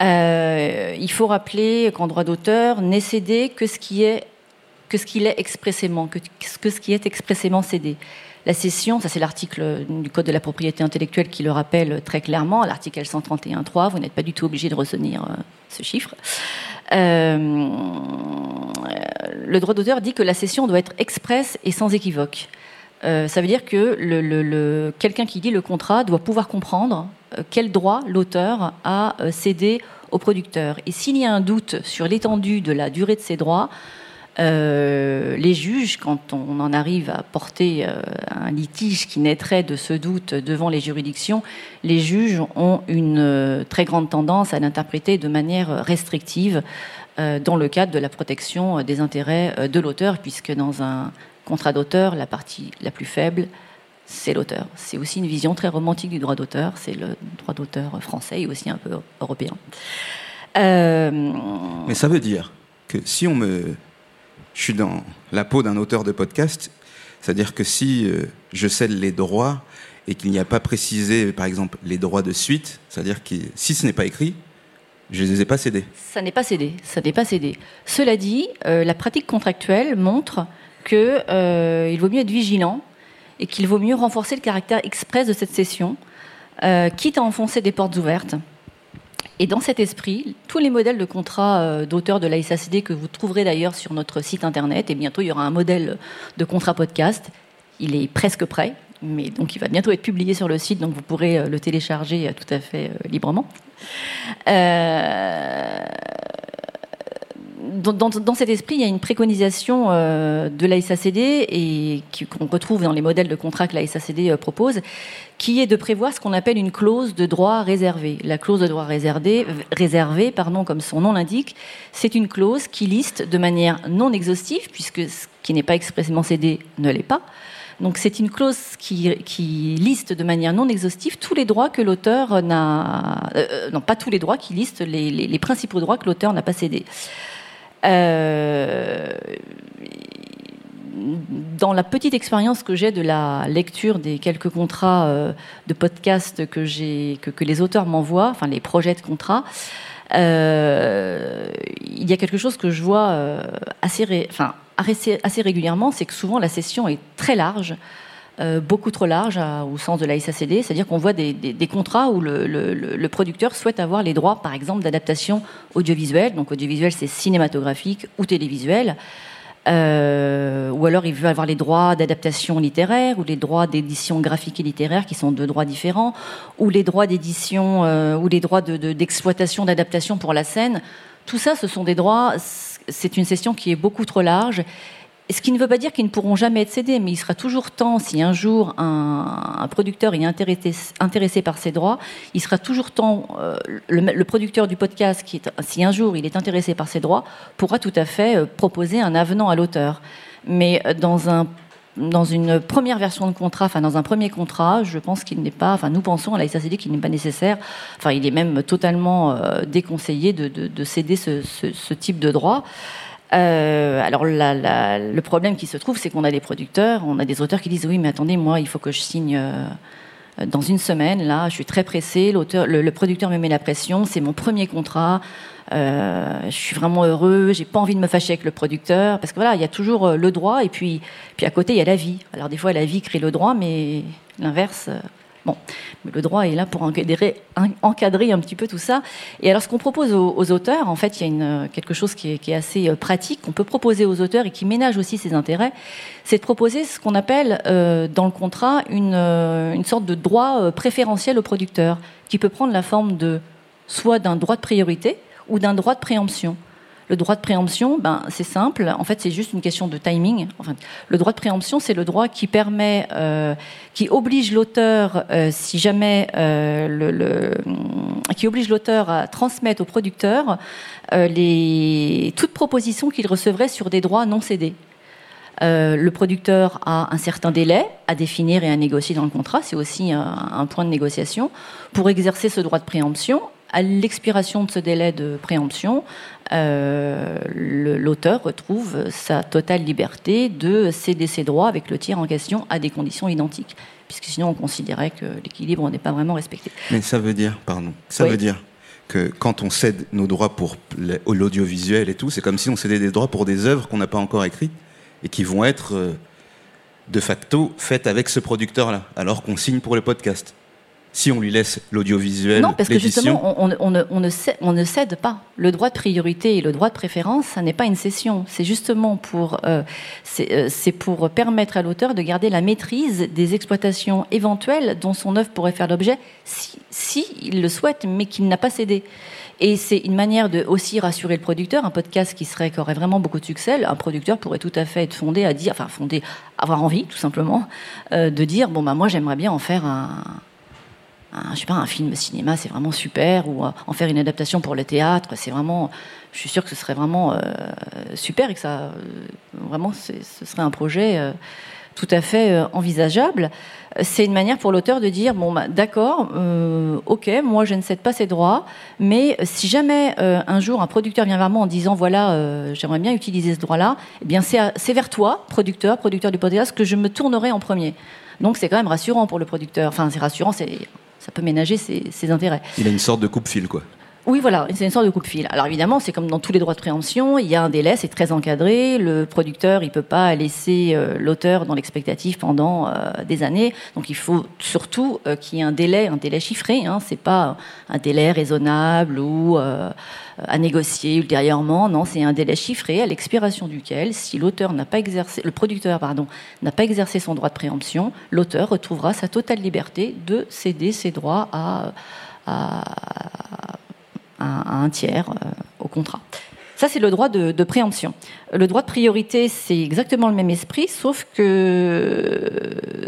Euh, il faut rappeler qu'en droit d'auteur n'est cédé que ce qui est que ce expressément, que, ce qui est expressément cédé. La cession, ça c'est l'article du Code de la propriété intellectuelle qui le rappelle très clairement, l'article L131.3, vous n'êtes pas du tout obligé de retenir euh, ce chiffre. Euh, le droit d'auteur dit que la cession doit être expresse et sans équivoque. Ça veut dire que quelqu'un qui lit le contrat doit pouvoir comprendre quel droit l'auteur a euh, cédé au producteur. Et s'il y a un doute sur l'étendue de la durée de ces droits, euh, les juges, quand on en arrive à porter euh, un litige qui naîtrait de ce doute devant les juridictions, les juges ont une euh, très grande tendance à l'interpréter de manière restrictive euh, dans le cadre de la protection des intérêts de l'auteur, puisque dans un contrat d'auteur, la partie la plus faible, c'est l'auteur. C'est aussi une vision très romantique du droit d'auteur. C'est le droit d'auteur français et aussi un peu européen. Euh... Mais ça veut dire que si on me, je suis dans la peau d'un auteur de podcast, c'est-à-dire que si euh, je cède les droits et qu'il n'y a pas précisé, par exemple, les droits de suite, c'est-à-dire que si ce n'est pas écrit, je ne les ai pas cédés. Ça n'est pas cédé. Ça n'est pas cédé. Cela dit, euh, la pratique contractuelle montre qu'il euh, vaut mieux être vigilant et qu'il vaut mieux renforcer le caractère express de cette session, euh, quitte à enfoncer des portes ouvertes. Et dans cet esprit, tous les modèles de contrat euh, d'auteur de la SACD que vous trouverez d'ailleurs sur notre site internet, et bientôt il y aura un modèle de contrat podcast, il est presque prêt, mais donc il va bientôt être publié sur le site, donc vous pourrez euh, le télécharger tout à fait librement. Euh, dans, cet esprit, il y a une préconisation euh, de la SACD et qu'on retrouve dans les modèles de contrat que la SACD euh, propose, qui est de prévoir ce qu'on appelle une clause de droit réservé. La clause de droit réservé, réservé pardon, comme son nom l'indique, c'est une clause qui liste de manière non exhaustive, puisque ce qui n'est pas expressément cédé ne l'est pas. Donc c'est une clause qui, liste de manière non exhaustive tous les droits que l'auteur n'a... euh, euh, non, pas tous les droits, qui liste les- les principaux droits que l'auteur n'a pas cédés. Euh, dans la petite expérience que j'ai de la lecture des quelques contrats euh, de podcast que, que, les auteurs m'envoient, enfin les projets de contrats, euh, il y a quelque chose que je vois assez, enfin, assez, assez régulièrement, c'est que souvent la session est très large. Euh, beaucoup trop large au sens de la SACD, c'est-à-dire qu'on voit des, contrats où le, producteur souhaite avoir les droits, par exemple, d'adaptation audiovisuelle. Donc audiovisuel, c'est cinématographique ou télévisuel. Euh, ou alors il veut avoir les droits d'adaptation littéraire ou les droits d'édition graphique et littéraire qui sont deux droits différents, ou les droits d'édition euh, ou les droits de- de- d'exploitation, d'adaptation pour la scène. Tout ça, ce sont des droits. C'est une session qui est beaucoup trop large. Ce qui ne veut pas dire qu'ils ne pourront jamais être cédés, mais il sera toujours temps, si un jour un, producteur est intéressé, par ces droits, il sera toujours temps, euh, le, producteur du podcast, qui si un jour il est intéressé par ces droits, pourra tout à fait euh, proposer un avenant à l'auteur. Mais euh, dans un dans une première version de contrat, enfin dans un premier contrat, je pense qu'il n'est pas, enfin nous pensons à la SACD qu'il n'est pas nécessaire, enfin il est même totalement déconseillé de, de- de céder ce, ce- ce type de droit. Euh, alors le problème qui se trouve, c'est qu'on a des producteurs, on a des auteurs qui disent oui, mais attendez, moi, il faut que je signe euh, dans une semaine. Là, je suis très pressé. L'auteur, le, producteur me met la pression. C'est mon premier contrat. Euh, je suis vraiment heureux. J'ai pas envie de me fâcher avec le producteur parce que voilà, il y a toujours le droit et puis puis à côté il y a la vie. Alors des fois la vie crée le droit, mais l'inverse. Mais le droit est là pour encadrer, un- petit peu tout ça. Et alors, ce qu'on propose aux, auteurs, en fait, il y a euh, quelque chose qui est, assez euh, pratique, qu'on peut proposer aux auteurs et qui ménage aussi ses intérêts, c'est de proposer ce qu'on appelle euh, dans le contrat une, une sorte de droit préférentiel au producteur, qui peut prendre la forme de soit d'un droit de priorité ou d'un droit de préemption. Le droit de préemption, ben, c'est simple. En fait, c'est juste une question de timing. Le droit de préemption, c'est le droit qui permet, euh, qui oblige l'auteur, euh, si jamais euh, le- qui oblige l'auteur à transmettre au producteur toutes propositions qu'il recevrait sur des droits non cédés. Le producteur a un certain délai à définir et à négocier dans le contrat, c'est aussi un point de négociation, pour exercer ce droit de préemption. À l'expiration de ce délai de préemption, euh, l'auteur retrouve sa totale liberté de céder ses droits avec le tiers en question à des conditions identiques, puisque sinon on considérait que l'équilibre n'est pas vraiment respecté. Mais ça veut dire, pardon, ça Oui. veut dire que quand on cède nos droits pour l'audiovisuel et tout, c'est comme si on cédait des droits pour des œuvres qu'on n'a pas encore écrites et qui vont être euh, de facto faites avec ce producteur-là, alors qu'on signe pour le podcast. Si on lui laisse l'audiovisuel, Non, parce que justement, on, ne, on ne cède, on ne cède pas. Le droit de priorité et le droit de préférence, ça n'est pas une cession. C'est justement pour, euh, c'est euh, c'est pour permettre à l'auteur de garder la maîtrise des exploitations éventuelles dont son œuvre pourrait faire l'objet si, si il le souhaite, mais qu'il n'a pas cédé. Et c'est une manière de aussi rassurer le producteur. Un podcast qui serait qui aurait vraiment beaucoup de succès, un producteur pourrait tout à fait être fondé à dire, enfin fondé, avoir envie tout simplement, euh, de dire bon bah moi j'aimerais bien en faire un, un, je sais pas, un film cinéma, c'est vraiment super, ou euh, en faire une adaptation pour le théâtre, c'est vraiment, je suis sûre que ce serait vraiment euh, super et que ça, euh, vraiment, ce serait un projet tout à fait envisageable. C'est une manière pour l'auteur de dire bon, bah, d'accord, ok, moi je ne cède pas ces droits, mais si jamais un jour un producteur vient vers moi en disant voilà, j'aimerais bien utiliser ce droit-là, eh bien c'est vers toi, producteur, producteur du podcast, que je me tournerai en premier. Donc c'est quand même rassurant pour le producteur. Enfin, c'est rassurant, c'est ça peut ménager ses, intérêts. il a une sorte de coupe-fil, quoi. Oui, voilà, c'est une sorte de coupe-fil. Alors évidemment, c'est comme dans tous les droits de préemption, il y a un délai, c'est très encadré. Le producteur, il peut pas laisser euh, l'auteur dans l'expectative pendant euh, des années. Donc il faut surtout euh, qu'il y ait un délai, un délai chiffré. Hein. C'est pas un délai raisonnable ou à négocier ultérieurement. Non, c'est un délai chiffré à l'expiration duquel, si l'auteur n'a pas exercé, le producteur, n'a pas exercé son droit de préemption, l'auteur retrouvera sa totale liberté de céder ses droits à- à un tiers euh, au contrat. Ça, c'est le droit de, préemption. Le droit de priorité, c'est exactement le même esprit, sauf que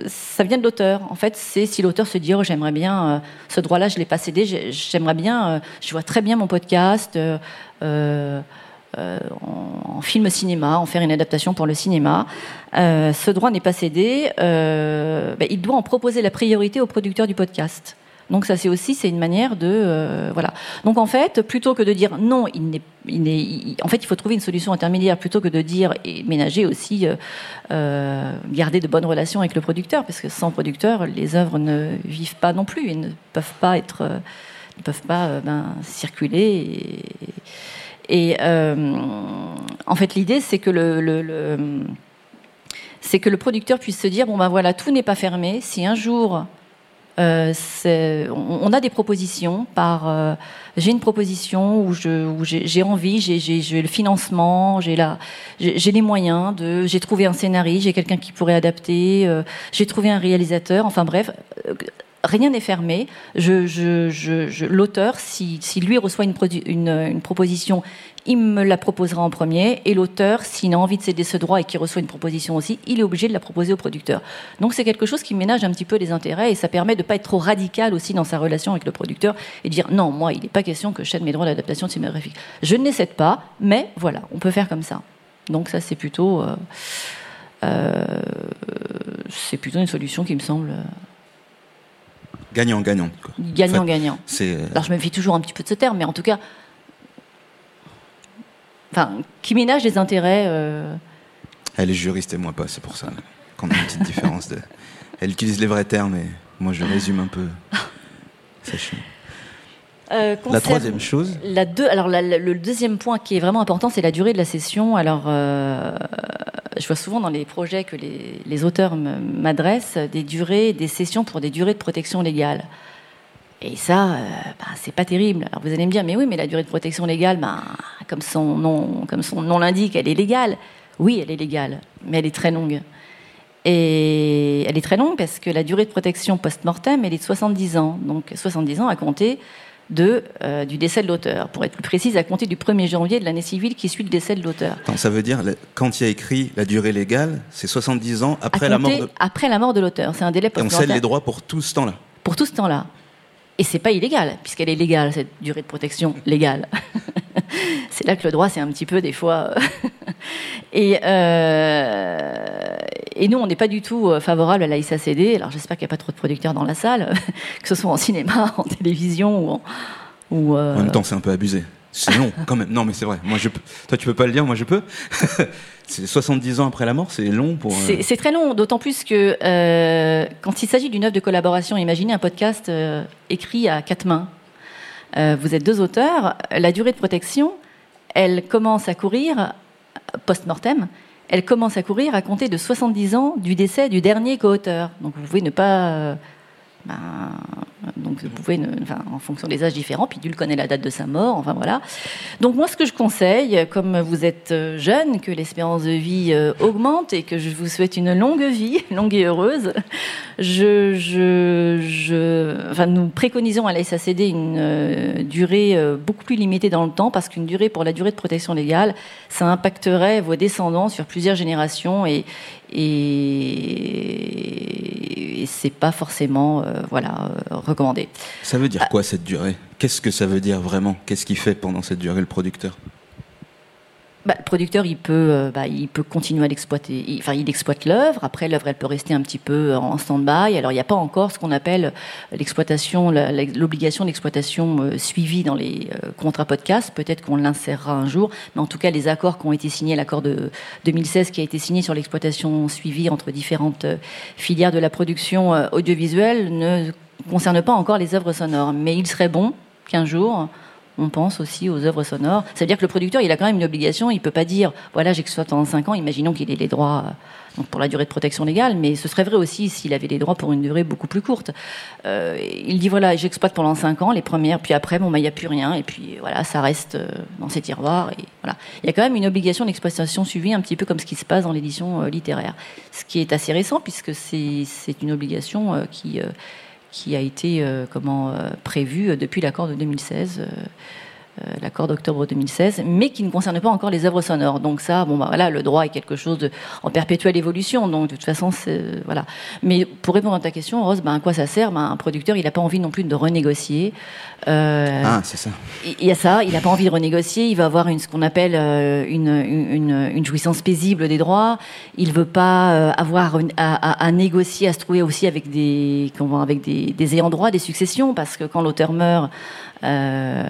ça vient de l'auteur. En fait, c'est si l'auteur se dit, oh, j'aimerais bien, euh, ce droit-là, je l'ai pas cédé, j'ai- j'aimerais bien, euh, je vois très bien mon podcast euh, euh, euh, en, film cinéma, en faire une adaptation pour le cinéma. Euh, ce droit n'est pas cédé, euh, ben, il doit en proposer la priorité au producteur du podcast. Donc ça c'est aussi c'est une manière de euh, voilà. Donc en fait plutôt que de dire non il n'est en fait il faut trouver une solution intermédiaire plutôt que de dire et ménager aussi euh, euh, garder de bonnes relations avec le producteur parce que sans producteur les œuvres ne vivent pas non plus et ne peuvent pas être ne peuvent pas ben, circuler et, en fait l'idée c'est que le- c'est que le producteur puisse se dire bon ben voilà tout n'est pas fermé si un jour euh, on, a des propositions par euh, j'ai une proposition où j'ai envie j'ai le financement j'ai les moyens j'ai trouvé un scénariste j'ai quelqu'un qui pourrait adapter euh, j'ai trouvé un réalisateur enfin bref Rien n'est fermé. Je, L'auteur, si, lui reçoit une, une proposition, il me la proposera en premier. Et l'auteur, s'il a envie de céder ce droit et qu'il reçoit une proposition aussi, il est obligé de la proposer au producteur. Donc c'est quelque chose qui ménage un petit peu les intérêts et ça permet de ne pas être trop radical aussi dans sa relation avec le producteur et dire non, moi, il n'est pas question que je cède mes droits d'adaptation cinématographique. Je ne les cède pas, mais voilà, on peut faire comme ça. Donc ça, c'est plutôt, euh, euh, c'est plutôt une solution qui me semble euh, Gagnant-gagnant. gagnant-gagnant. Alors je me méfie toujours un petit peu de ce terme, mais en tout cas, enfin, qui ménage les intérêts. euh, Elle est juriste et moi pas, c'est pour ça qu'on a une petite différence. De... Elle utilise les vrais termes et moi je résume un peu. C'est chiant. euh, La troisième chose La deux, alors la- la- le deuxième point qui est vraiment important, c'est la durée de la session. Alors, euh, je vois souvent dans les projets que les, les auteurs m'adressent des durées, des sessions pour des durées de protection légale. Et ça, euh, bah, c'est pas terrible. Alors vous allez me dire, mais oui, mais la durée de protection légale, bah, comme son nom, comme son nom l'indique, elle est légale. Oui, elle est légale, mais elle est très longue. Et elle est très longue parce que la durée de protection post-mortem, elle est de 70 ans. Donc 70 ans à compter de, euh, du décès de l'auteur. Pour être plus précise, à compter du 1er janvier de l'année civile qui suit le décès de l'auteur. Ça veut dire, quand il y a écrit la durée légale, c'est 70 ans après la mort de... Après la mort de l'auteur. C'est un délai Et on post-mortem. cède les droits pour tout ce temps-là. Pour tout ce temps-là. Et c'est pas illégal, puisqu'elle est légale, cette durée de protection légale. c'est là que le droit, c'est un petit peu des fois. euh, et, euh, et nous, on n'est pas du tout euh, favorable à la SACD. Alors j'espère qu'il n'y a pas trop de producteurs dans la salle, que ce soit en cinéma, en télévision ou en. En même temps, c'est un peu abusé. C'est long, quand même. Non, mais c'est vrai. Moi, je peux... Toi, tu peux pas le dire, moi, je peux. c'est 70 ans après la mort, c'est long pour... euh, C'est très long, d'autant plus que euh, quand il s'agit d'une œuvre de collaboration, imaginez un podcast euh, écrit à quatre mains. Euh, vous êtes deux auteurs, la durée de protection, elle commence à courir, post-mortem, elle commence à courir à compter de 70 ans du décès du dernier co-auteur. Donc vous pouvez ne pas... ben, donc vous pouvez, enfin, en fonction des âges différents, puis Dul connaît la date de sa mort, enfin voilà. Donc moi, ce que je conseille, comme vous êtes euh, jeune, que l'espérance de vie euh, augmente et que je vous souhaite une longue vie, longue et heureuse, nous préconisons à la SACD une euh, durée beaucoup plus limitée dans le temps, parce qu'une durée pour la durée de protection légale, ça impacterait vos descendants sur plusieurs générations et, et, et c'est pas forcément euh, voilà recommandé. Ça veut dire quoi, cette durée? Qu'est-ce que ça veut dire vraiment? Qu'est-ce qu'il fait pendant cette durée, le producteur? Bah, le producteur, il peut, euh, bah, il peut continuer à l'exploiter. Il- Enfin, il exploite l'œuvre. Après, l'œuvre, elle peut rester un petit peu en stand-by. Alors, il n'y a pas encore ce qu'on appelle l'exploitation, la- la- l'obligation d'exploitation euh, suivie dans les euh, contrats podcast. Peut-être qu'on l'insérera un jour. Mais en tout cas, les accords qui ont été signés, l'accord de 2016 qui a été signé sur l'exploitation suivie entre différentes euh, filières de la production euh, audiovisuelle ne concerne pas encore les œuvres sonores. Mais il serait bon qu'un jour, on pense aussi aux œuvres sonores. Ça veut dire que le producteur, il a quand même une obligation. Il peut pas dire, voilà, j'exploite pendant 5 ans. Imaginons qu'il ait les droits euh, pour la durée de protection légale, mais ce serait vrai aussi s'il avait les droits pour une durée beaucoup plus courte. Euh, il dit voilà, j'exploite pendant 5 ans les premières, puis après, bon, bah, il n'y a plus rien, et puis voilà, ça reste euh, dans ses tiroirs. Il y a quand même une obligation d'exploitation suivie, un petit peu comme ce qui se passe dans l'édition littéraire. Ce qui est assez récent, puisque c'est une obligation qui, qui a été euh, comment, euh, prévue depuis l'accord de 2016. Euh, euh, l'accord d'octobre 2016, mais qui ne concerne pas encore les œuvres sonores. Donc ça, bon, bah, voilà, le droit est quelque chose de, en perpétuelle évolution. Donc de toute façon, c'est voilà. Mais pour répondre à ta question, Rose, ben, à quoi ça sert? Ben, Un producteur, il n'a pas envie non plus de renégocier. Euh, Ah, c'est ça. il y a ça, il n'a pas envie de renégocier, il va avoir une, ce qu'on appelle euh, une, une, une jouissance paisible des droits, il veut pas euh, avoir à, à- à négocier, à se trouver aussi avec des, comment, avec des, des ayants droit, des successions, parce que quand l'auteur meurt, euh,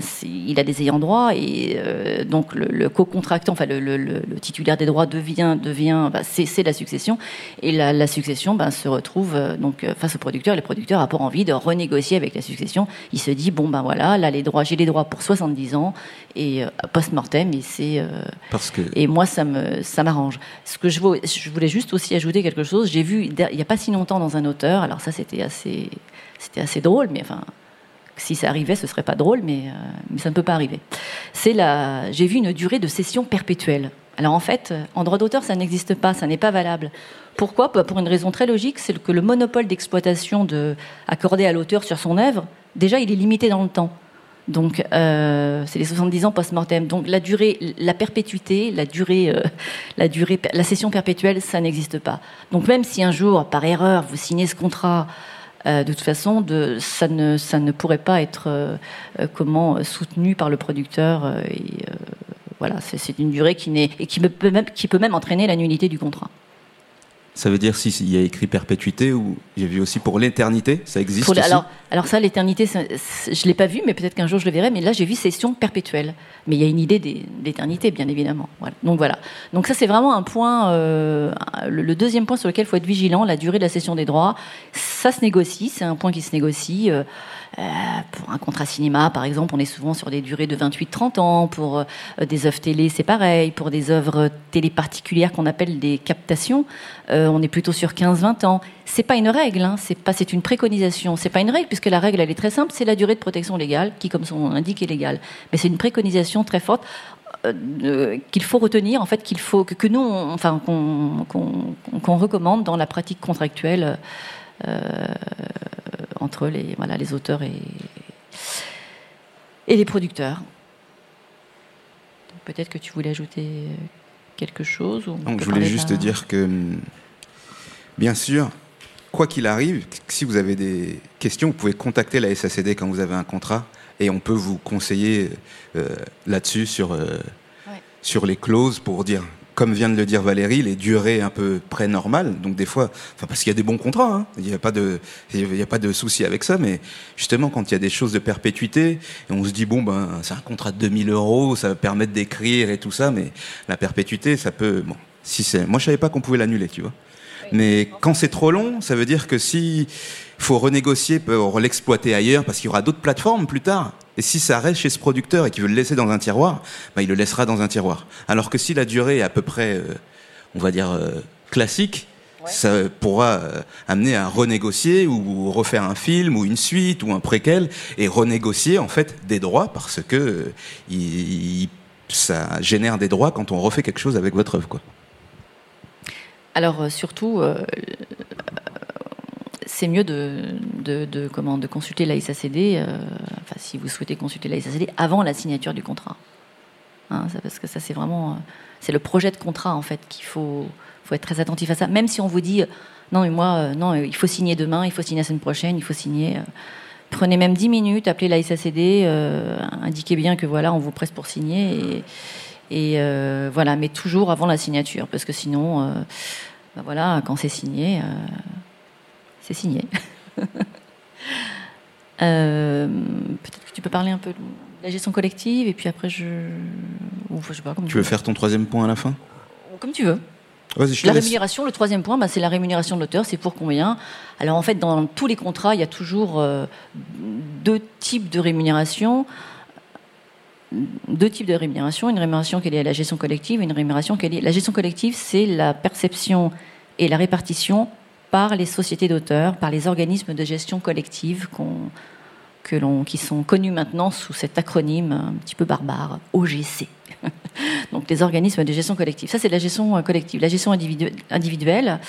c'est- il a des ayants droit et euh, donc le, le co-contractant, enfin le, le- le- le titulaire des droits devient, devient bah, c'est la succession et la, la succession bah, se retrouve euh, donc face au producteur. Le producteur a pas envie de renégocier avec la succession. Il se dit bon ben voilà, là les droits, j'ai les droits pour 70 ans et post-mortem et c'est Parce que et moi, ça me, ça m'arrange. Ce que je, veux- je voulais juste aussi ajouter quelque chose. J'ai vu il n'y a pas si longtemps dans un auteur. Alors ça, c'était assez, c'était assez drôle, mais enfin, si ça arrivait, ce serait pas drôle, mais, euh, mais ça ne peut pas arriver. C'est la, j'ai vu une durée de cession perpétuelle. Alors en fait, en droit d'auteur, ça n'existe pas, ça n'est pas valable. Pourquoi? Bah, Pour une raison très logique, c'est que le monopole d'exploitation de, accordé à l'auteur sur son œuvre, déjà, il est limité dans le temps. Donc, euh, c'est les 70 ans post-mortem. Donc, la durée, la perpétuité, la durée, euh, la durée, la session perpétuelle, ça n'existe pas. Donc, même si un jour, par erreur, vous signez ce contrat, euh, de toute façon, de, ça, ne, pourrait pas être euh, euh, comment soutenu par le producteur. euh, et, euh, voilà, c'est une durée qui qui peut même, qui peut même entraîner la nullité du contrat. Ça veut dire s'il y a écrit perpétuité ou j'ai vu aussi pour l'éternité, ça existe Pour aussi alors, alors ça, l'éternité, je l'ai pas vu, mais peut-être qu'un jour je le verrai. Mais là, j'ai vu session perpétuelle. Mais il y a une idée d'éternité, bien évidemment. Voilà. Donc voilà. Donc ça, c'est vraiment un point, euh, le, le deuxième point sur lequel il faut être vigilant, la durée de la cession des droits. Ça se négocie, c'est un point qui se négocie. euh, euh, pour un contrat cinéma, par exemple, on est souvent sur des durées de 28-30 ans. Pour euh, des œuvres télé, c'est pareil. Pour des œuvres télé particulières qu'on appelle des captations, euh, on est plutôt sur 15-20 ans. C'est pas une règle, hein, c'est pas, c'est une préconisation. C'est pas une règle puisque la règle elle est très simple, c'est la durée de protection légale qui, comme son nom l'indique, est légale. Mais c'est une préconisation très forte qu'il faut retenir, en fait, qu'il faut que, nous, enfin, qu'on recommande dans la pratique contractuelle entre les, voilà, les auteurs et, et les producteurs. Peut-être que tu voulais ajouter quelque chose ou Donc, je voulais juste dire que, bien sûr, quoi qu'il arrive, si vous avez des questions, vous pouvez contacter la SACD quand vous avez un contrat et on peut vous conseiller euh, là-dessus sur, euh, sur les clauses pour dire, comme vient de le dire Valérie, les durées un peu près normales. Donc des fois, enfin parce qu'il y a des bons contrats, hein, il n'y a pas de, il n'y a pas de souci avec ça, mais justement quand il y a des choses de perpétuité on se dit bon ben c'est un contrat de 2000 euros, ça va permettre d'écrire et tout ça, mais la perpétuité, ça peut, bon, si c'est, moi je savais pas qu'on pouvait l'annuler, tu vois. Mais quand c'est trop long, ça veut dire que si faut renégocier pour l'exploiter ailleurs, parce qu'il y aura d'autres plateformes plus tard. Et si ça reste chez ce producteur et qu'il veut le laisser dans un tiroir, bah, il le laissera dans un tiroir. Alors que si la durée est à peu près, euh, on va dire, euh, classique, ça pourra euh, amener à renégocier ou refaire un film ou une suite ou un préquel et renégocier en fait des droits parce que il- il- ça génère des droits quand on refait quelque chose avec votre œuvre. Quoi. Alors surtout, c'est mieux de, consulter la SACD, euh, enfin, si vous souhaitez consulter la SACD, avant la signature du contrat. Hein, parce que ça, c'est vraiment... euh, c'est le projet de contrat, en fait, qu'il faut, faut être très attentif à ça. Même si on vous dit, euh, non, mais moi, non, il faut signer demain, il faut signer la semaine prochaine, il faut signer... prenez même 10 minutes, appelez la SACD, indiquez bien que voilà, on vous presse pour signer, et, voilà, mais toujours avant la signature, parce que sinon... ben voilà, quand c'est signé, c'est signé. Euh, Peut-être que tu peux parler un peu de la gestion collective, et puis après je. Ou, je sais pas, comme Tu veux faire ton troisième point à la fin? Comme tu veux. La laisse. rémunération, le troisième point, bah, c'est la rémunération de l'auteur. C'est pour combien? Alors en fait, dans tous les contrats, il y a toujours euh, deux types de rémunération. deux types de rémunération. Une rémunération qui est liée à la gestion collective, une rémunération qui est liée... La gestion collective, c'est la perception et la répartition par les sociétés d'auteurs, par les organismes de gestion collective que qui sont connus maintenant sous cet acronyme un petit peu barbare, OGC. Donc les organismes de gestion collective. Ça, c'est la gestion collective. La gestion individuelle,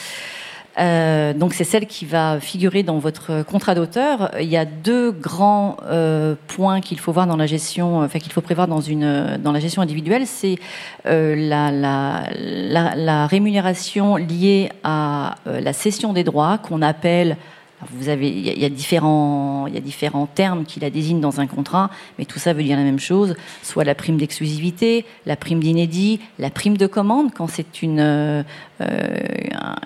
euh, donc c'est celle qui va figurer dans votre contrat d'auteur. Il y a deux grands euh, points qu'il faut voir dans la gestion, enfin qu'il faut prévoir dans une dans la gestion individuelle, c'est euh, la, la, la, la, rémunération liée à euh, la cession des droits qu'on appelle vous avez, il y, a différents, il y a différents termes qui la désignent dans un contrat, mais tout ça veut dire la même chose. Soit la prime d'exclusivité, la prime d'inédit, la prime de commande quand c'est une euh,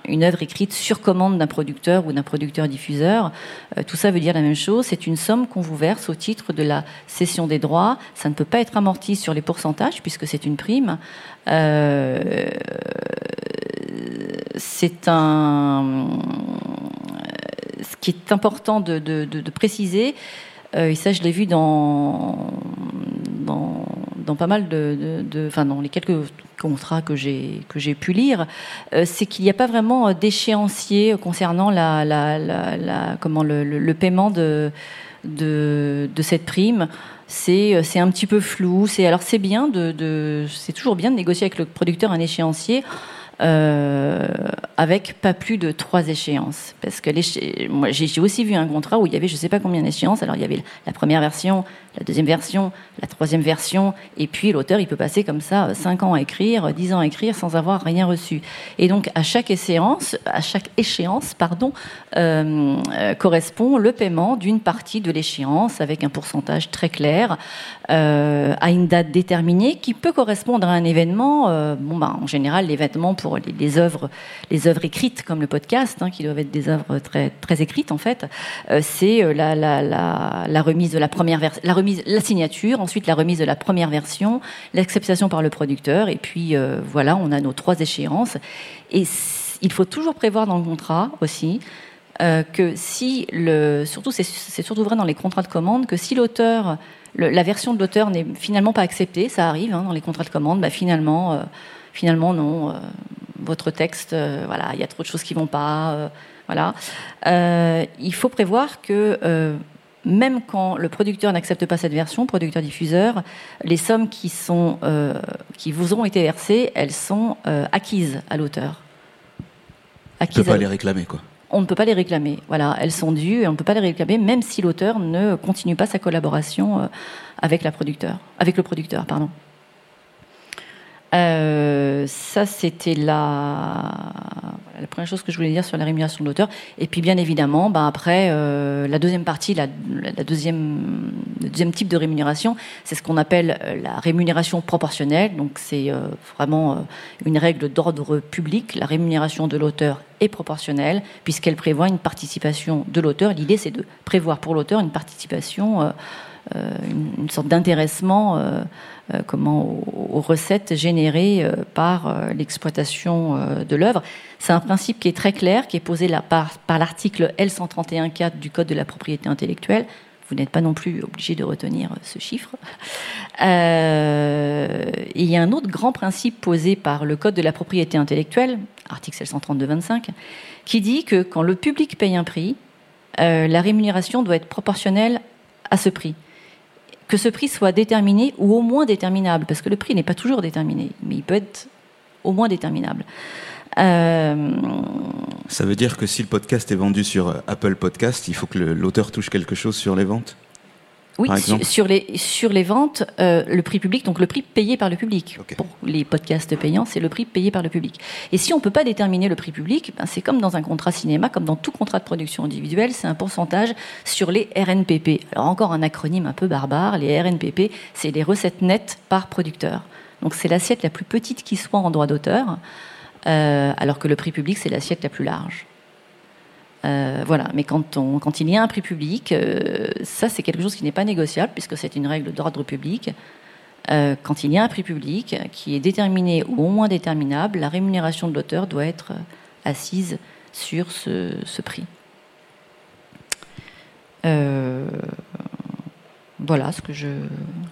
une œuvre écrite sur commande d'un producteur ou d'un producteur-diffuseur. Euh, tout ça veut dire la même chose. C'est une somme qu'on vous verse au titre de la cession des droits. Ça ne peut pas être amorti sur les pourcentages puisque c'est une prime. Euh, c'est un ce qui est important de, préciser, euh, et ça je l'ai vu dans, dans, pas mal de, enfin dans les quelques contrats que j'ai que j'ai pu lire, euh, c'est qu'il n'y a pas vraiment d'échéancier concernant la, la, la, comment le, le, paiement de, de, cette prime c'est c'est un petit peu flou. C'est alors c'est bien de, de c'est toujours bien de négocier avec le producteur un échéancier. Euh, avec pas plus de trois échéances. Parce que moi, j'ai aussi vu un contrat où il y avait je sais pas combien d'échéances. Alors il y avait la première version, la deuxième version, la troisième version, et puis l'auteur, il peut passer comme ça 5 ans à écrire, 10 ans à écrire sans avoir rien reçu. Et donc à chaque échéance, à chaque échéance, pardon, euh, euh, correspond le paiement d'une partie de l'échéance avec un pourcentage très clair euh, à une date déterminée qui peut correspondre à un événement. Euh, bon, bah, en général, l'événement pour les, œuvres, les œuvres écrites comme le podcast, hein, qui doivent être des œuvres très très écrites en fait, euh, c'est la, remise de la première version la signature, ensuite la remise de la première version, l'acceptation par le producteur, et puis euh, voilà, on a nos trois échéances. Et il faut toujours prévoir dans le contrat aussi euh, que si le, surtout c'est surtout vrai dans les contrats de commande, que si l'auteur, la version de l'auteur n'est finalement pas acceptée, ça arrive hein, dans les contrats de commande, bah finalement, euh, finalement non, votre texte, voilà, il y a trop de choses qui vont pas, voilà. il faut prévoir que même quand le producteur n'accepte pas cette version, producteur-diffuseur, les sommes qui, sont, euh, qui vous ont été versées, elles sont euh, acquises à l'auteur. On ne peut pas les réclamer, quoi. On ne peut pas les réclamer. Voilà, elles sont dues et on ne peut pas les réclamer, même si l'auteur ne continue pas sa collaboration euh, avec la producteur, avec le producteur, pardon. Euh, ça, c'était la... première chose que je voulais dire sur la rémunération de l'auteur. Et puis, bien évidemment, ben après, euh, la deuxième partie, la, deuxième, le deuxième type de rémunération, c'est ce qu'on appelle euh, la rémunération proportionnelle. Donc, c'est euh, vraiment une règle d'ordre public. La rémunération de l'auteur est proportionnelle, puisqu'elle prévoit une participation de l'auteur. L'idée, c'est de prévoir pour l'auteur une participation, une, une, sorte d'intéressement euh, comment, aux, recettes générées euh, par euh, l'exploitation de l'œuvre. C'est un principe qui est très clair, qui est posé par, l'article L131.4 du Code de la propriété intellectuelle. Vous n'êtes pas non plus obligé de retenir ce chiffre. Euh, il y a un autre grand principe posé par le Code de la propriété intellectuelle, article L132.25, qui dit que quand le public paye un prix, euh, la rémunération doit être proportionnelle à ce prix que ce prix soit déterminé ou au moins déterminable, parce que le prix n'est pas toujours déterminé, mais il peut être au moins déterminable. Euh... Ça veut dire que si le podcast est vendu sur Apple Podcast, il faut que l'auteur touche quelque chose sur les ventes? Oui, sur les, sur les ventes, euh, le prix public, donc le prix payé par le public. Pour les podcasts payants, c'est le prix payé par le public. Et si on ne peut pas déterminer le prix public, ben c'est comme dans un contrat cinéma, comme dans tout contrat de production individuelle, c'est un pourcentage sur les RNPP. Alors encore un acronyme un peu barbare, les RNPP, c'est les recettes nettes par producteur. Donc c'est l'assiette la plus petite qui soit en droit d'auteur, euh, alors que le prix public, c'est l'assiette la plus large. Euh, voilà, mais quand, on, quand il y a un prix public, euh, ça c'est quelque chose qui n'est pas négociable puisque c'est une règle d'ordre public. Euh, quand il y a un prix public qui est déterminé ou au moins déterminable, la rémunération de l'auteur doit être assise sur ce, ce prix. voilà ce que je.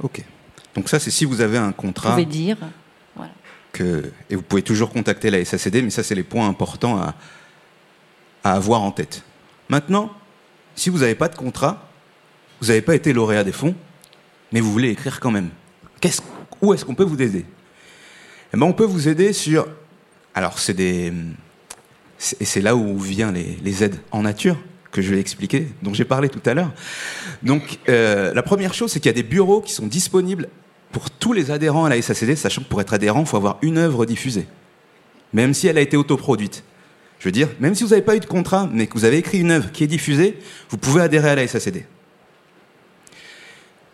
Ok. Donc ça, c'est si vous avez un Vous contrat. pouvez dire. Voilà. que, et vous pouvez toujours contacter la SACD, mais ça, c'est les points importants à, à avoir en tête. Maintenant, si vous n'avez pas de contrat, vous n'avez pas été lauréat des fonds, mais vous voulez écrire quand même. Où est-ce qu'on peut vous aider? Eh ben, On peut vous aider sur... Alors, c'est des... Et c'est là où viennent les, les aides en nature que je vais expliquer, dont j'ai parlé tout à l'heure. Donc, euh, la première chose, c'est qu'il y a des bureaux qui sont disponibles pour tous les adhérents à la SACD, sachant que pour être adhérent, il faut avoir une œuvre diffusée, même si elle a été autoproduite. Je veux dire, même si vous n'avez pas eu de contrat, mais que vous avez écrit une œuvre qui est diffusée, vous pouvez adhérer à la SACD.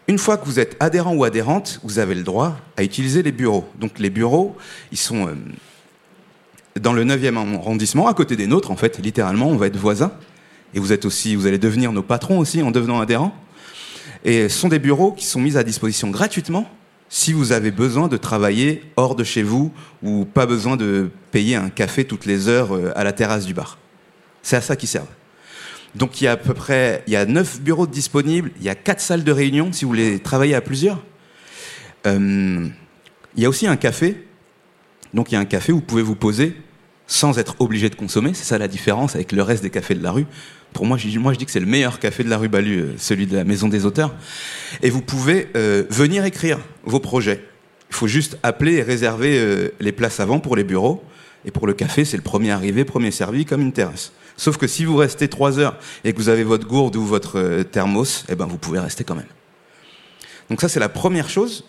Une fois que vous êtes adhérent ou adhérente, vous avez le droit à utiliser les bureaux. Donc les bureaux, ils sont euh, dans le 9e arrondissement, à côté des nôtres, en fait, littéralement, on va être voisins. Et vous êtes aussi, vous allez devenir nos patrons aussi en devenant adhérents. Et ce sont des bureaux qui sont mis à disposition gratuitement si vous avez besoin de travailler hors de chez vous ou pas besoin de payer un café toutes les heures euh, à la terrasse du bar. C'est à ça qu'ils servent. Donc il y a à peu près il y a 9 bureaux disponibles, il y a 4 salles de réunion si vous voulez travailler à plusieurs. Euh, il y a aussi un café. Donc il y a un café où vous pouvez vous poser sans être obligé de consommer. C'est ça la différence avec le reste des cafés de la rue. Pour moi, moi, je dis que c'est le meilleur café de la rue Balu, euh, celui de la Maison des auteurs. Et vous pouvez euh, venir écrire vos projets. Il faut juste appeler et réserver euh, les places avant pour les bureaux. Et pour le café, c'est le premier arrivé, premier servi, comme une terrasse. Sauf que si vous restez trois heures et que vous avez votre gourde ou votre euh, thermos, eh ben, vous pouvez rester quand même. Donc ça, c'est la première chose.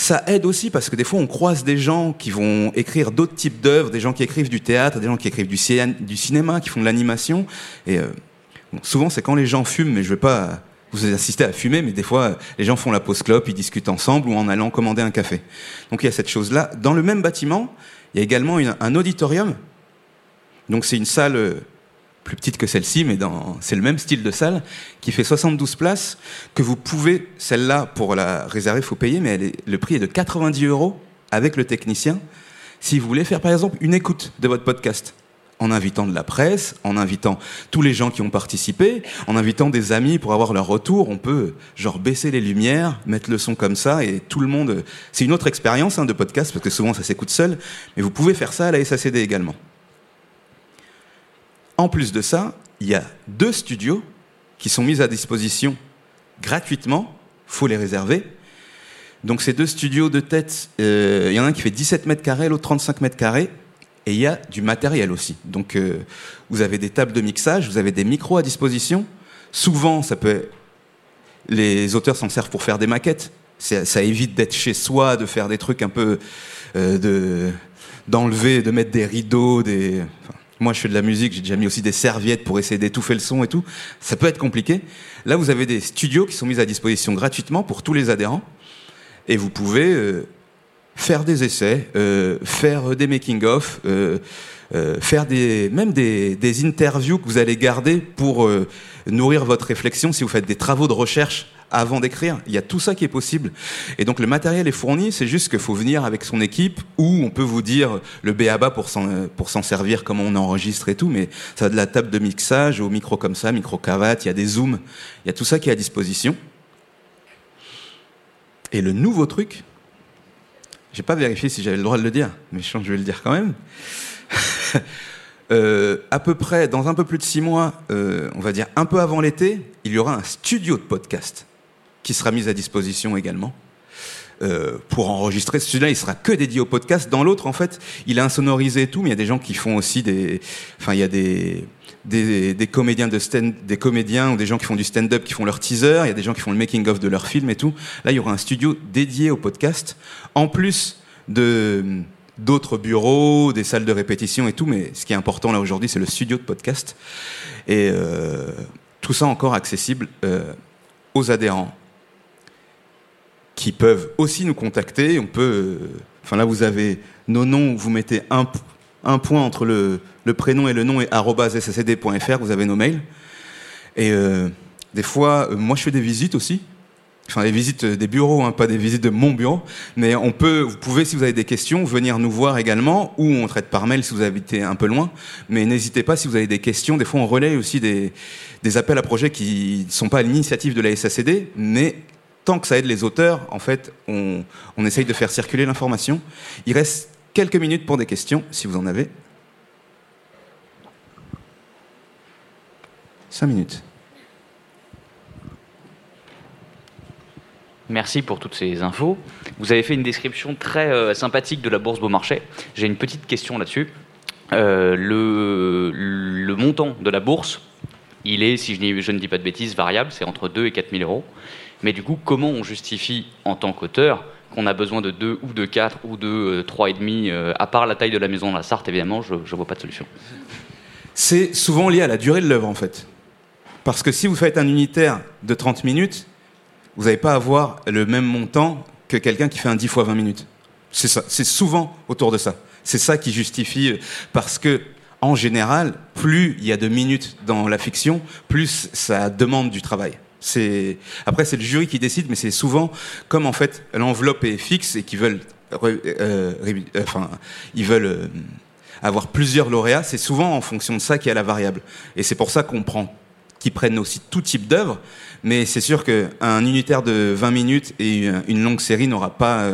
Ça aide aussi parce que des fois on croise des gens qui vont écrire d'autres types d'œuvres, des gens qui écrivent du théâtre, des gens qui écrivent du, ciné- du cinéma, qui font de l'animation. Et euh, souvent c'est quand les gens fument, mais je vais pas vous assister à fumer, mais des fois les gens font la pause clope, ils discutent ensemble ou en allant commander un café. Donc il y a cette chose-là. Dans le même bâtiment, il y a également un auditorium. Donc c'est une salle euh, plus petite que celle-ci, mais c'est le même style de salle, qui fait 72 places, que vous pouvez, celle-là, pour la réserver, il faut payer, mais elle est- le prix est de 90 euros avec le technicien, si vous voulez faire par exemple une écoute de votre podcast, en invitant de la presse, en invitant tous les gens qui ont participé, en invitant des amis pour avoir leur retour, on peut genre baisser les lumières, mettre le son comme ça, et tout le monde... C'est une autre expérience hein, de podcast, parce que souvent ça s'écoute seul, mais vous pouvez faire ça à la SACD également. En plus de ça, il y a deux studios qui sont mis à disposition gratuitement. faut les réserver. Donc ces deux studios de tête, euh, il y en a un qui fait 17 mètres carrés, l'autre 35 mètres carrés. Et il y a du matériel aussi. Donc euh, vous avez des tables de mixage, vous avez des micros à disposition. Souvent, ça peut les auteurs s'en servent pour faire des maquettes. Ça évite d'être chez soi, de faire des trucs un peu euh, de d'enlever, de mettre des rideaux, des. Moi, je fais de la musique, j'ai déjà mis aussi des serviettes pour essayer d'étouffer le son et tout. Ça peut être compliqué. Là, vous avez des studios qui sont mis à disposition gratuitement pour tous les adhérents, et vous pouvez euh, faire des essais, euh, faire des making-of, euh, euh, faire des, même des, des interviews que vous allez garder pour euh, nourrir votre réflexion si vous faites des travaux de recherche avant d'écrire. Il y a tout ça qui est possible. Et donc le matériel est fourni, c'est juste qu'il faut venir avec son équipe ou on peut vous dire le BABA pour s'en, servir, comment on enregistre et tout, mais ça va de la table de mixage au micro comme ça, micro cravate, il y a des zooms, il y a tout ça qui est à disposition. Et le nouveau truc, j'ai pas vérifié si j'avais le droit de le dire, mais je vais le dire quand même. Euh, à peu près, dans un peu plus de six mois, euh, on va dire un peu avant l'été, il y aura un studio de podcast qui sera mis à disposition également. euh, pour enregistrer. Celui-là, il sera que dédié au podcast. Dans l'autre, en fait, il est insonorisé et tout, mais il y a des gens qui font aussi des, enfin, il y a des, des, comédiens de stand, des comédiens ou des gens qui font du stand-up qui font leur teaser. Il y a des gens qui font le making-of de leur film et tout. Là, il y aura un studio dédié au podcast, en plus de d'autres bureaux, des salles de répétition et tout. Mais ce qui est important là aujourd'hui, c'est le studio de podcast et euh, tout ça encore accessible euh, aux adhérents qui peuvent aussi nous contacter. On peut, euh, enfin là vous avez nos noms, vous mettez un, point entre le, prénom et le nom et sscd.fr, vous avez nos mails. Et euh, des fois, euh, moi je fais des visites aussi. Enfin, des visites des bureaux, hein, pas des visites de mon bureau. Mais on peut, vous pouvez, si vous avez des questions, venir nous voir également, ou on traite par mail si vous habitez un peu loin. Mais n'hésitez pas si vous avez des questions. Des fois, on relaie aussi des, des appels à projets qui ne sont pas à l'initiative de la SACD, mais tant que ça aide les auteurs, en fait, on, essaye de faire circuler l'information. Il reste quelques minutes pour des questions, si vous en avez. Cinq minutes. Merci pour toutes ces infos. Vous avez fait une description très euh, sympathique de la bourse Beaumarchais. J'ai une petite question là-dessus. Euh, le, montant de la bourse, il est, si je, je ne dis pas de bêtises, variable, c'est entre 2 et 4 000 euros. Mais du coup, comment on justifie en tant qu'auteur qu'on a besoin de 2 ou de 4 ou de euh, 3,5 euh, À part la taille de la maison de la Sarthe, évidemment, je ne vois pas de solution. C'est souvent lié à la durée de l'œuvre, en fait. Parce que si vous faites un unitaire de 30 minutes, vous n'allez pas avoir le même montant que quelqu'un qui fait un 10 fois 20 minutes. C'est ça. C'est souvent autour de ça. C'est ça qui justifie, euh, parce que, en général, plus il y a de minutes dans la fiction, plus ça demande du travail. C'est après c'est le jury qui décide, mais c'est souvent comme en fait l'enveloppe est fixe et qu'ils veulent, euh, euh, enfin, ils veulent euh, avoir plusieurs lauréats. C'est souvent en fonction de ça qu'il y a la variable. Et c'est pour ça qu'on prend, qu'ils prennent aussi tout type d'œuvre. Mais c'est sûr qu'un unitaire de 20 minutes et une- longue série n'aura pas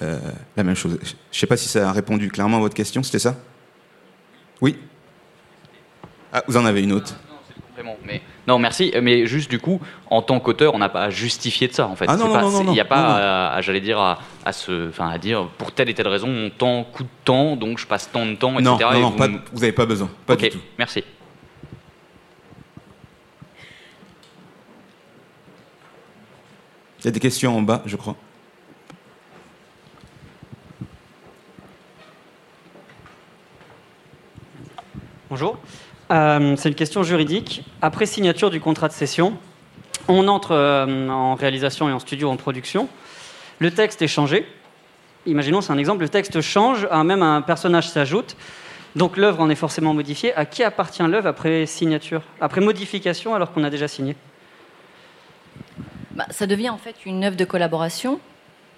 la même chose. Je sais pas si ça a répondu clairement à votre question. C'était ça? Oui? Ah, vous en avez une autre? Complément, Mais non, merci. Mais juste du coup, en tant qu'auteur, on n'a pas à justifier de ça en fait. Ah non, non, pas- non, Il n'y a pas à, à, j'allais dire à, à se, enfin à dire pour telle et telle raison, mon temps coûte tant, donc je passe tant de temps, etc. Non, non, et non, vous pas- me- vous n'avez pas besoin. Pas Ok, du tout. Merci. Il y a des questions en bas, je crois. Bonjour. Euh, c'est une question juridique. Après signature du contrat de cession, on entre euh, en réalisation et en studio en production. Le texte est changé. Imaginons, c'est un exemple, le texte change, même un personnage s'ajoute. Donc l'œuvre en est forcément modifiée. À qui appartient l'œuvre après signature Après modification alors qu'on a déjà signé? Bah, ça devient en fait une œuvre de collaboration.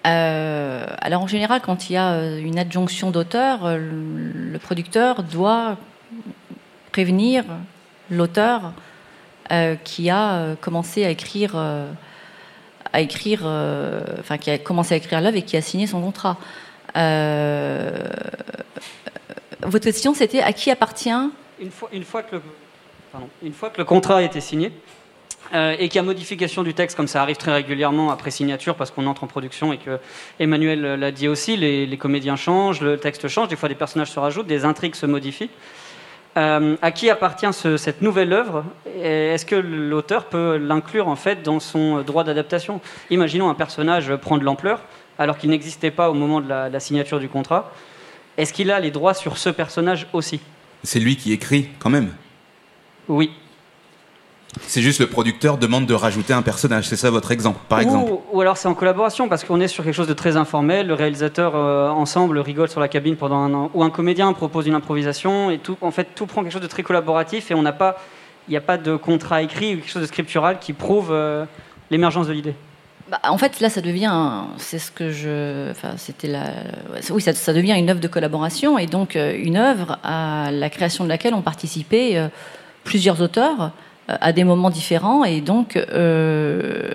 Euh, alors en général, quand il y a une adjonction d'auteur, le producteur doit prévenir l'auteur euh, qui a euh, commencé à écrire, euh, à écrire, enfin qui a commencé à écrire l'œuvre et qui a signé son contrat. Votre question, c'était à qui appartient une fois, que le, contrat a été signé et qu'il y a modification du texte, comme ça arrive très régulièrement après signature, parce qu'on entre en production et que Emmanuel l'a dit aussi, les comédiens changent, le texte change, des fois des personnages se rajoutent, des intrigues se modifient. Euh, à qui appartient ce- cette nouvelle œuvre Est-ce que l'auteur peut l'inclure en fait dans son droit d'adaptation? Imaginons un personnage prend de l'ampleur alors qu'il n'existait pas au moment de la, la signature du contrat. Est-ce qu'il a les droits sur ce personnage aussi? C'est lui qui écrit quand même? Oui. C'est juste le producteur demande de rajouter un personnage. C'est ça votre exemple, par exemple. Ou, ou alors c'est en collaboration parce qu'on est sur quelque chose de très informel. Le réalisateur euh, ensemble rigole sur la cabine pendant un an, ou un comédien propose une improvisation et tout. En fait, tout prend quelque chose de très collaboratif et on n'a pas, il n'y a pas de contrat écrit ou quelque chose de scriptural qui prouve euh, l'émergence de l'idée. Bah, en fait, là, ça devient, c'est ce que je, enfin, c'était la, oui, ça, ça devient une œuvre de collaboration et donc euh, une œuvre à la création de laquelle ont participé plusieurs auteurs euh, à des moments différents et donc euh,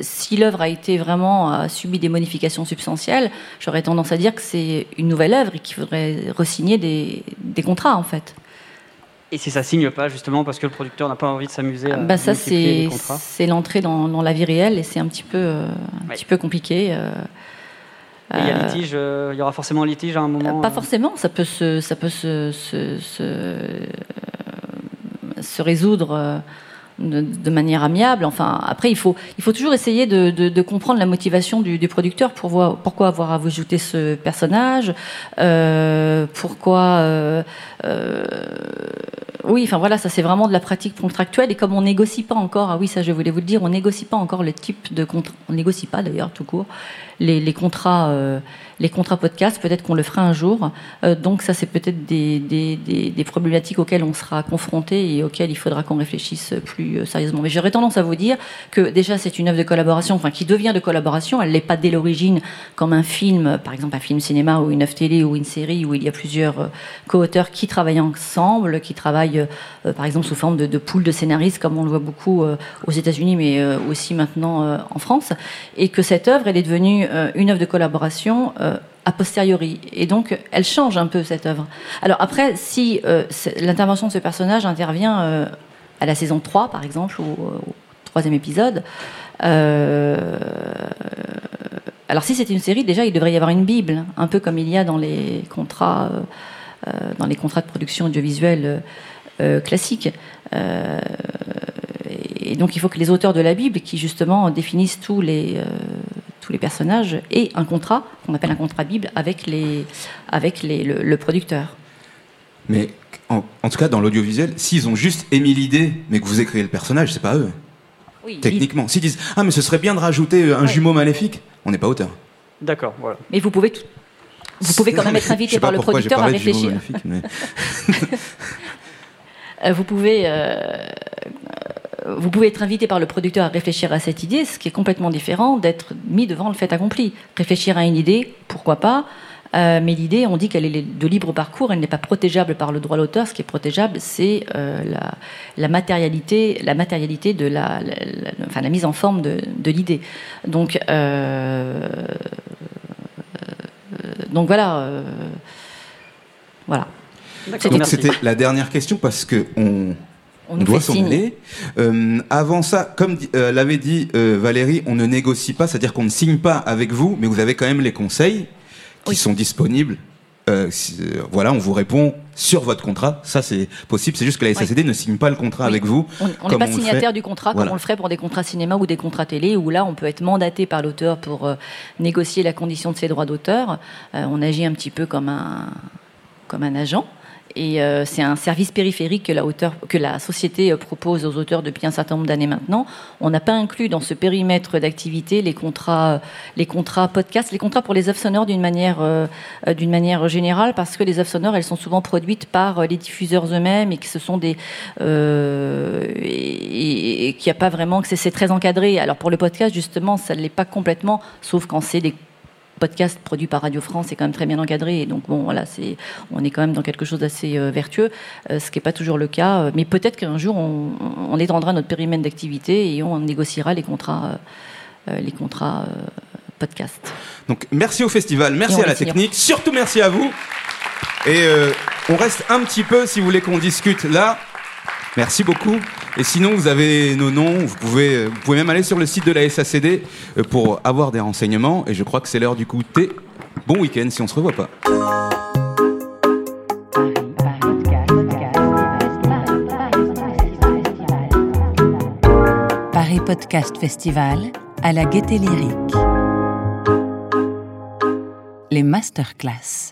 si l'œuvre a été vraiment a subi des modifications substantielles, j'aurais tendance à dire que c'est une nouvelle œuvre et qu'il faudrait resigner des, des contrats en fait. Et si ça signe pas justement parce que le producteur n'a pas envie de s'amuser à Bah, ça, c'est l'entrée dans, dans la vie réelle et c'est un petit peu, euh, un petit peu compliqué. euh, il y a euh, litige, euh, il y aura forcément litige à un moment. Pas euh. forcément, ça peut se, ça peut se, se, se, euh, se résoudre euh, de, manière amiable. Enfin, après, il faut, il faut toujours essayer de, de, de comprendre la motivation du, du producteur pour voir pourquoi avoir ajouté ce personnage, euh, pourquoi. euh, euh, oui, enfin voilà, ça c'est vraiment de la pratique contractuelle. Et comme on négocie pas encore, ah oui, ça je voulais vous le dire, on négocie pas encore le type de contrat. On négocie pas d'ailleurs tout court les, contrats, euh, les contrats podcast. Peut-être qu'on le fera un jour. Euh, donc ça c'est peut-être des, problématiques auxquelles on sera confronté et auxquelles il faudra qu'on réfléchisse plus sérieusement. Mais j'aurais tendance à vous dire que déjà c'est une œuvre de collaboration, enfin qui devient de collaboration. Elle n'est pas dès l'origine comme un film, par exemple un film cinéma ou une œuvre télé ou une série où il y a plusieurs co-auteurs qui travaillent ensemble, qui travaillent euh, par exemple sous forme de, de pool de scénaristes, comme on le voit beaucoup euh, aux États-Unis, mais euh, aussi maintenant en France, et que cette œuvre elle est devenue une œuvre de collaboration. a posteriori. Et donc, elle change un peu cette œuvre. Alors après, si c'est- l'intervention de ce personnage intervient à la saison 3, par exemple, ou au troisième épisode, alors si c'était une série, déjà, il devrait y avoir une Bible, un peu comme il y a dans les contrats, dans les contrats de production audiovisuelle euh, euh, classiques. Euh, et donc, il faut que les auteurs de la Bible, qui justement définissent tous les, euh, tous les personnages, aient un contrat, qu'on appelle un contrat Bible, avec, les, avec les, le, le producteur. Mais en, en tout cas, dans l'audiovisuel, s'ils ont juste émis l'idée, mais que vous écrivez le personnage, c'est pas eux. Oui, Techniquement. S'ils disent Ah, mais ce serait bien de rajouter un jumeau maléfique, on n'est pas auteur. D'accord, voilà. Mais vous pouvez, tout- vous pouvez quand même être invité par le producteur à réfléchir. mais- Euh, vous pouvez, euh, euh, vous pouvez être invité par le producteur à réfléchir à cette idée, ce qui est complètement différent d'être mis devant le fait accompli. Réfléchir à une idée, pourquoi pas euh, mais l'idée, on dit qu'elle est de libre parcours, elle n'est pas protégeable par le droit d'auteur. Ce qui est protégeable, c'est euh, la, la matérialité, la matérialité de la, la- la- enfin, la mise en forme de, de l'idée. Donc, euh, donc voilà, euh, voilà. C'était Donc c'était la dernière question parce que on, On on nous doit s'en. Euh, avant ça, comme euh, l'avait dit euh, Valérie, on ne négocie pas, c'est-à-dire qu'on ne signe pas avec vous, mais vous avez quand même les conseils qui sont disponibles. Euh, euh, voilà, on vous répond sur votre contrat. Ça, c'est possible. C'est juste que la SACD ne signe pas le contrat avec vous. On n'est pas signataire du contrat Voilà. comme on le ferait pour des contrats cinéma ou des contrats télé, où là on peut être mandaté par l'auteur pour euh, négocier la condition de ses droits d'auteur. Euh, on agit un petit peu comme un, comme un agent. Et euh, c'est un service périphérique que la, que la société euh, propose aux auteurs depuis un certain nombre d'années maintenant. On n'a pas inclus dans ce périmètre d'activité les contrats, euh, les contrats podcasts, les contrats pour les œuvres sonores d'une manière, euh, euh, manière générale, parce que les œuvres sonores, elles sont souvent produites par les diffuseurs eux-mêmes et que ce sont des euh, et, et qu'il n'y a pas vraiment que c'est très encadré. Alors pour le podcast, justement, ça ne l'est pas complètement, sauf quand c'est des podcasts produits par Radio France, c'est quand même très bien encadré. Et donc bon, voilà, c'est on est quand même dans quelque chose d'assez euh, vertueux, euh, ce qui n'est pas toujours le cas. Euh, Mais peut-être qu'un jour, on, on étendra notre périmètre d'activité et on négociera les contrats, les contrats podcast. Donc merci au festival, merci à la technique, surtout merci à vous. Et euh, on reste un petit peu si vous voulez qu'on discute là. Merci beaucoup. Et sinon, vous avez nos noms. Vous pouvez, vous pouvez même aller sur le site de la SACD euh, pour avoir des renseignements. Et je crois que c'est l'heure du goûter. Bon week-end si on se revoit pas. Paris Podcast Festival à la Gaieté Lyrique. Les masterclass.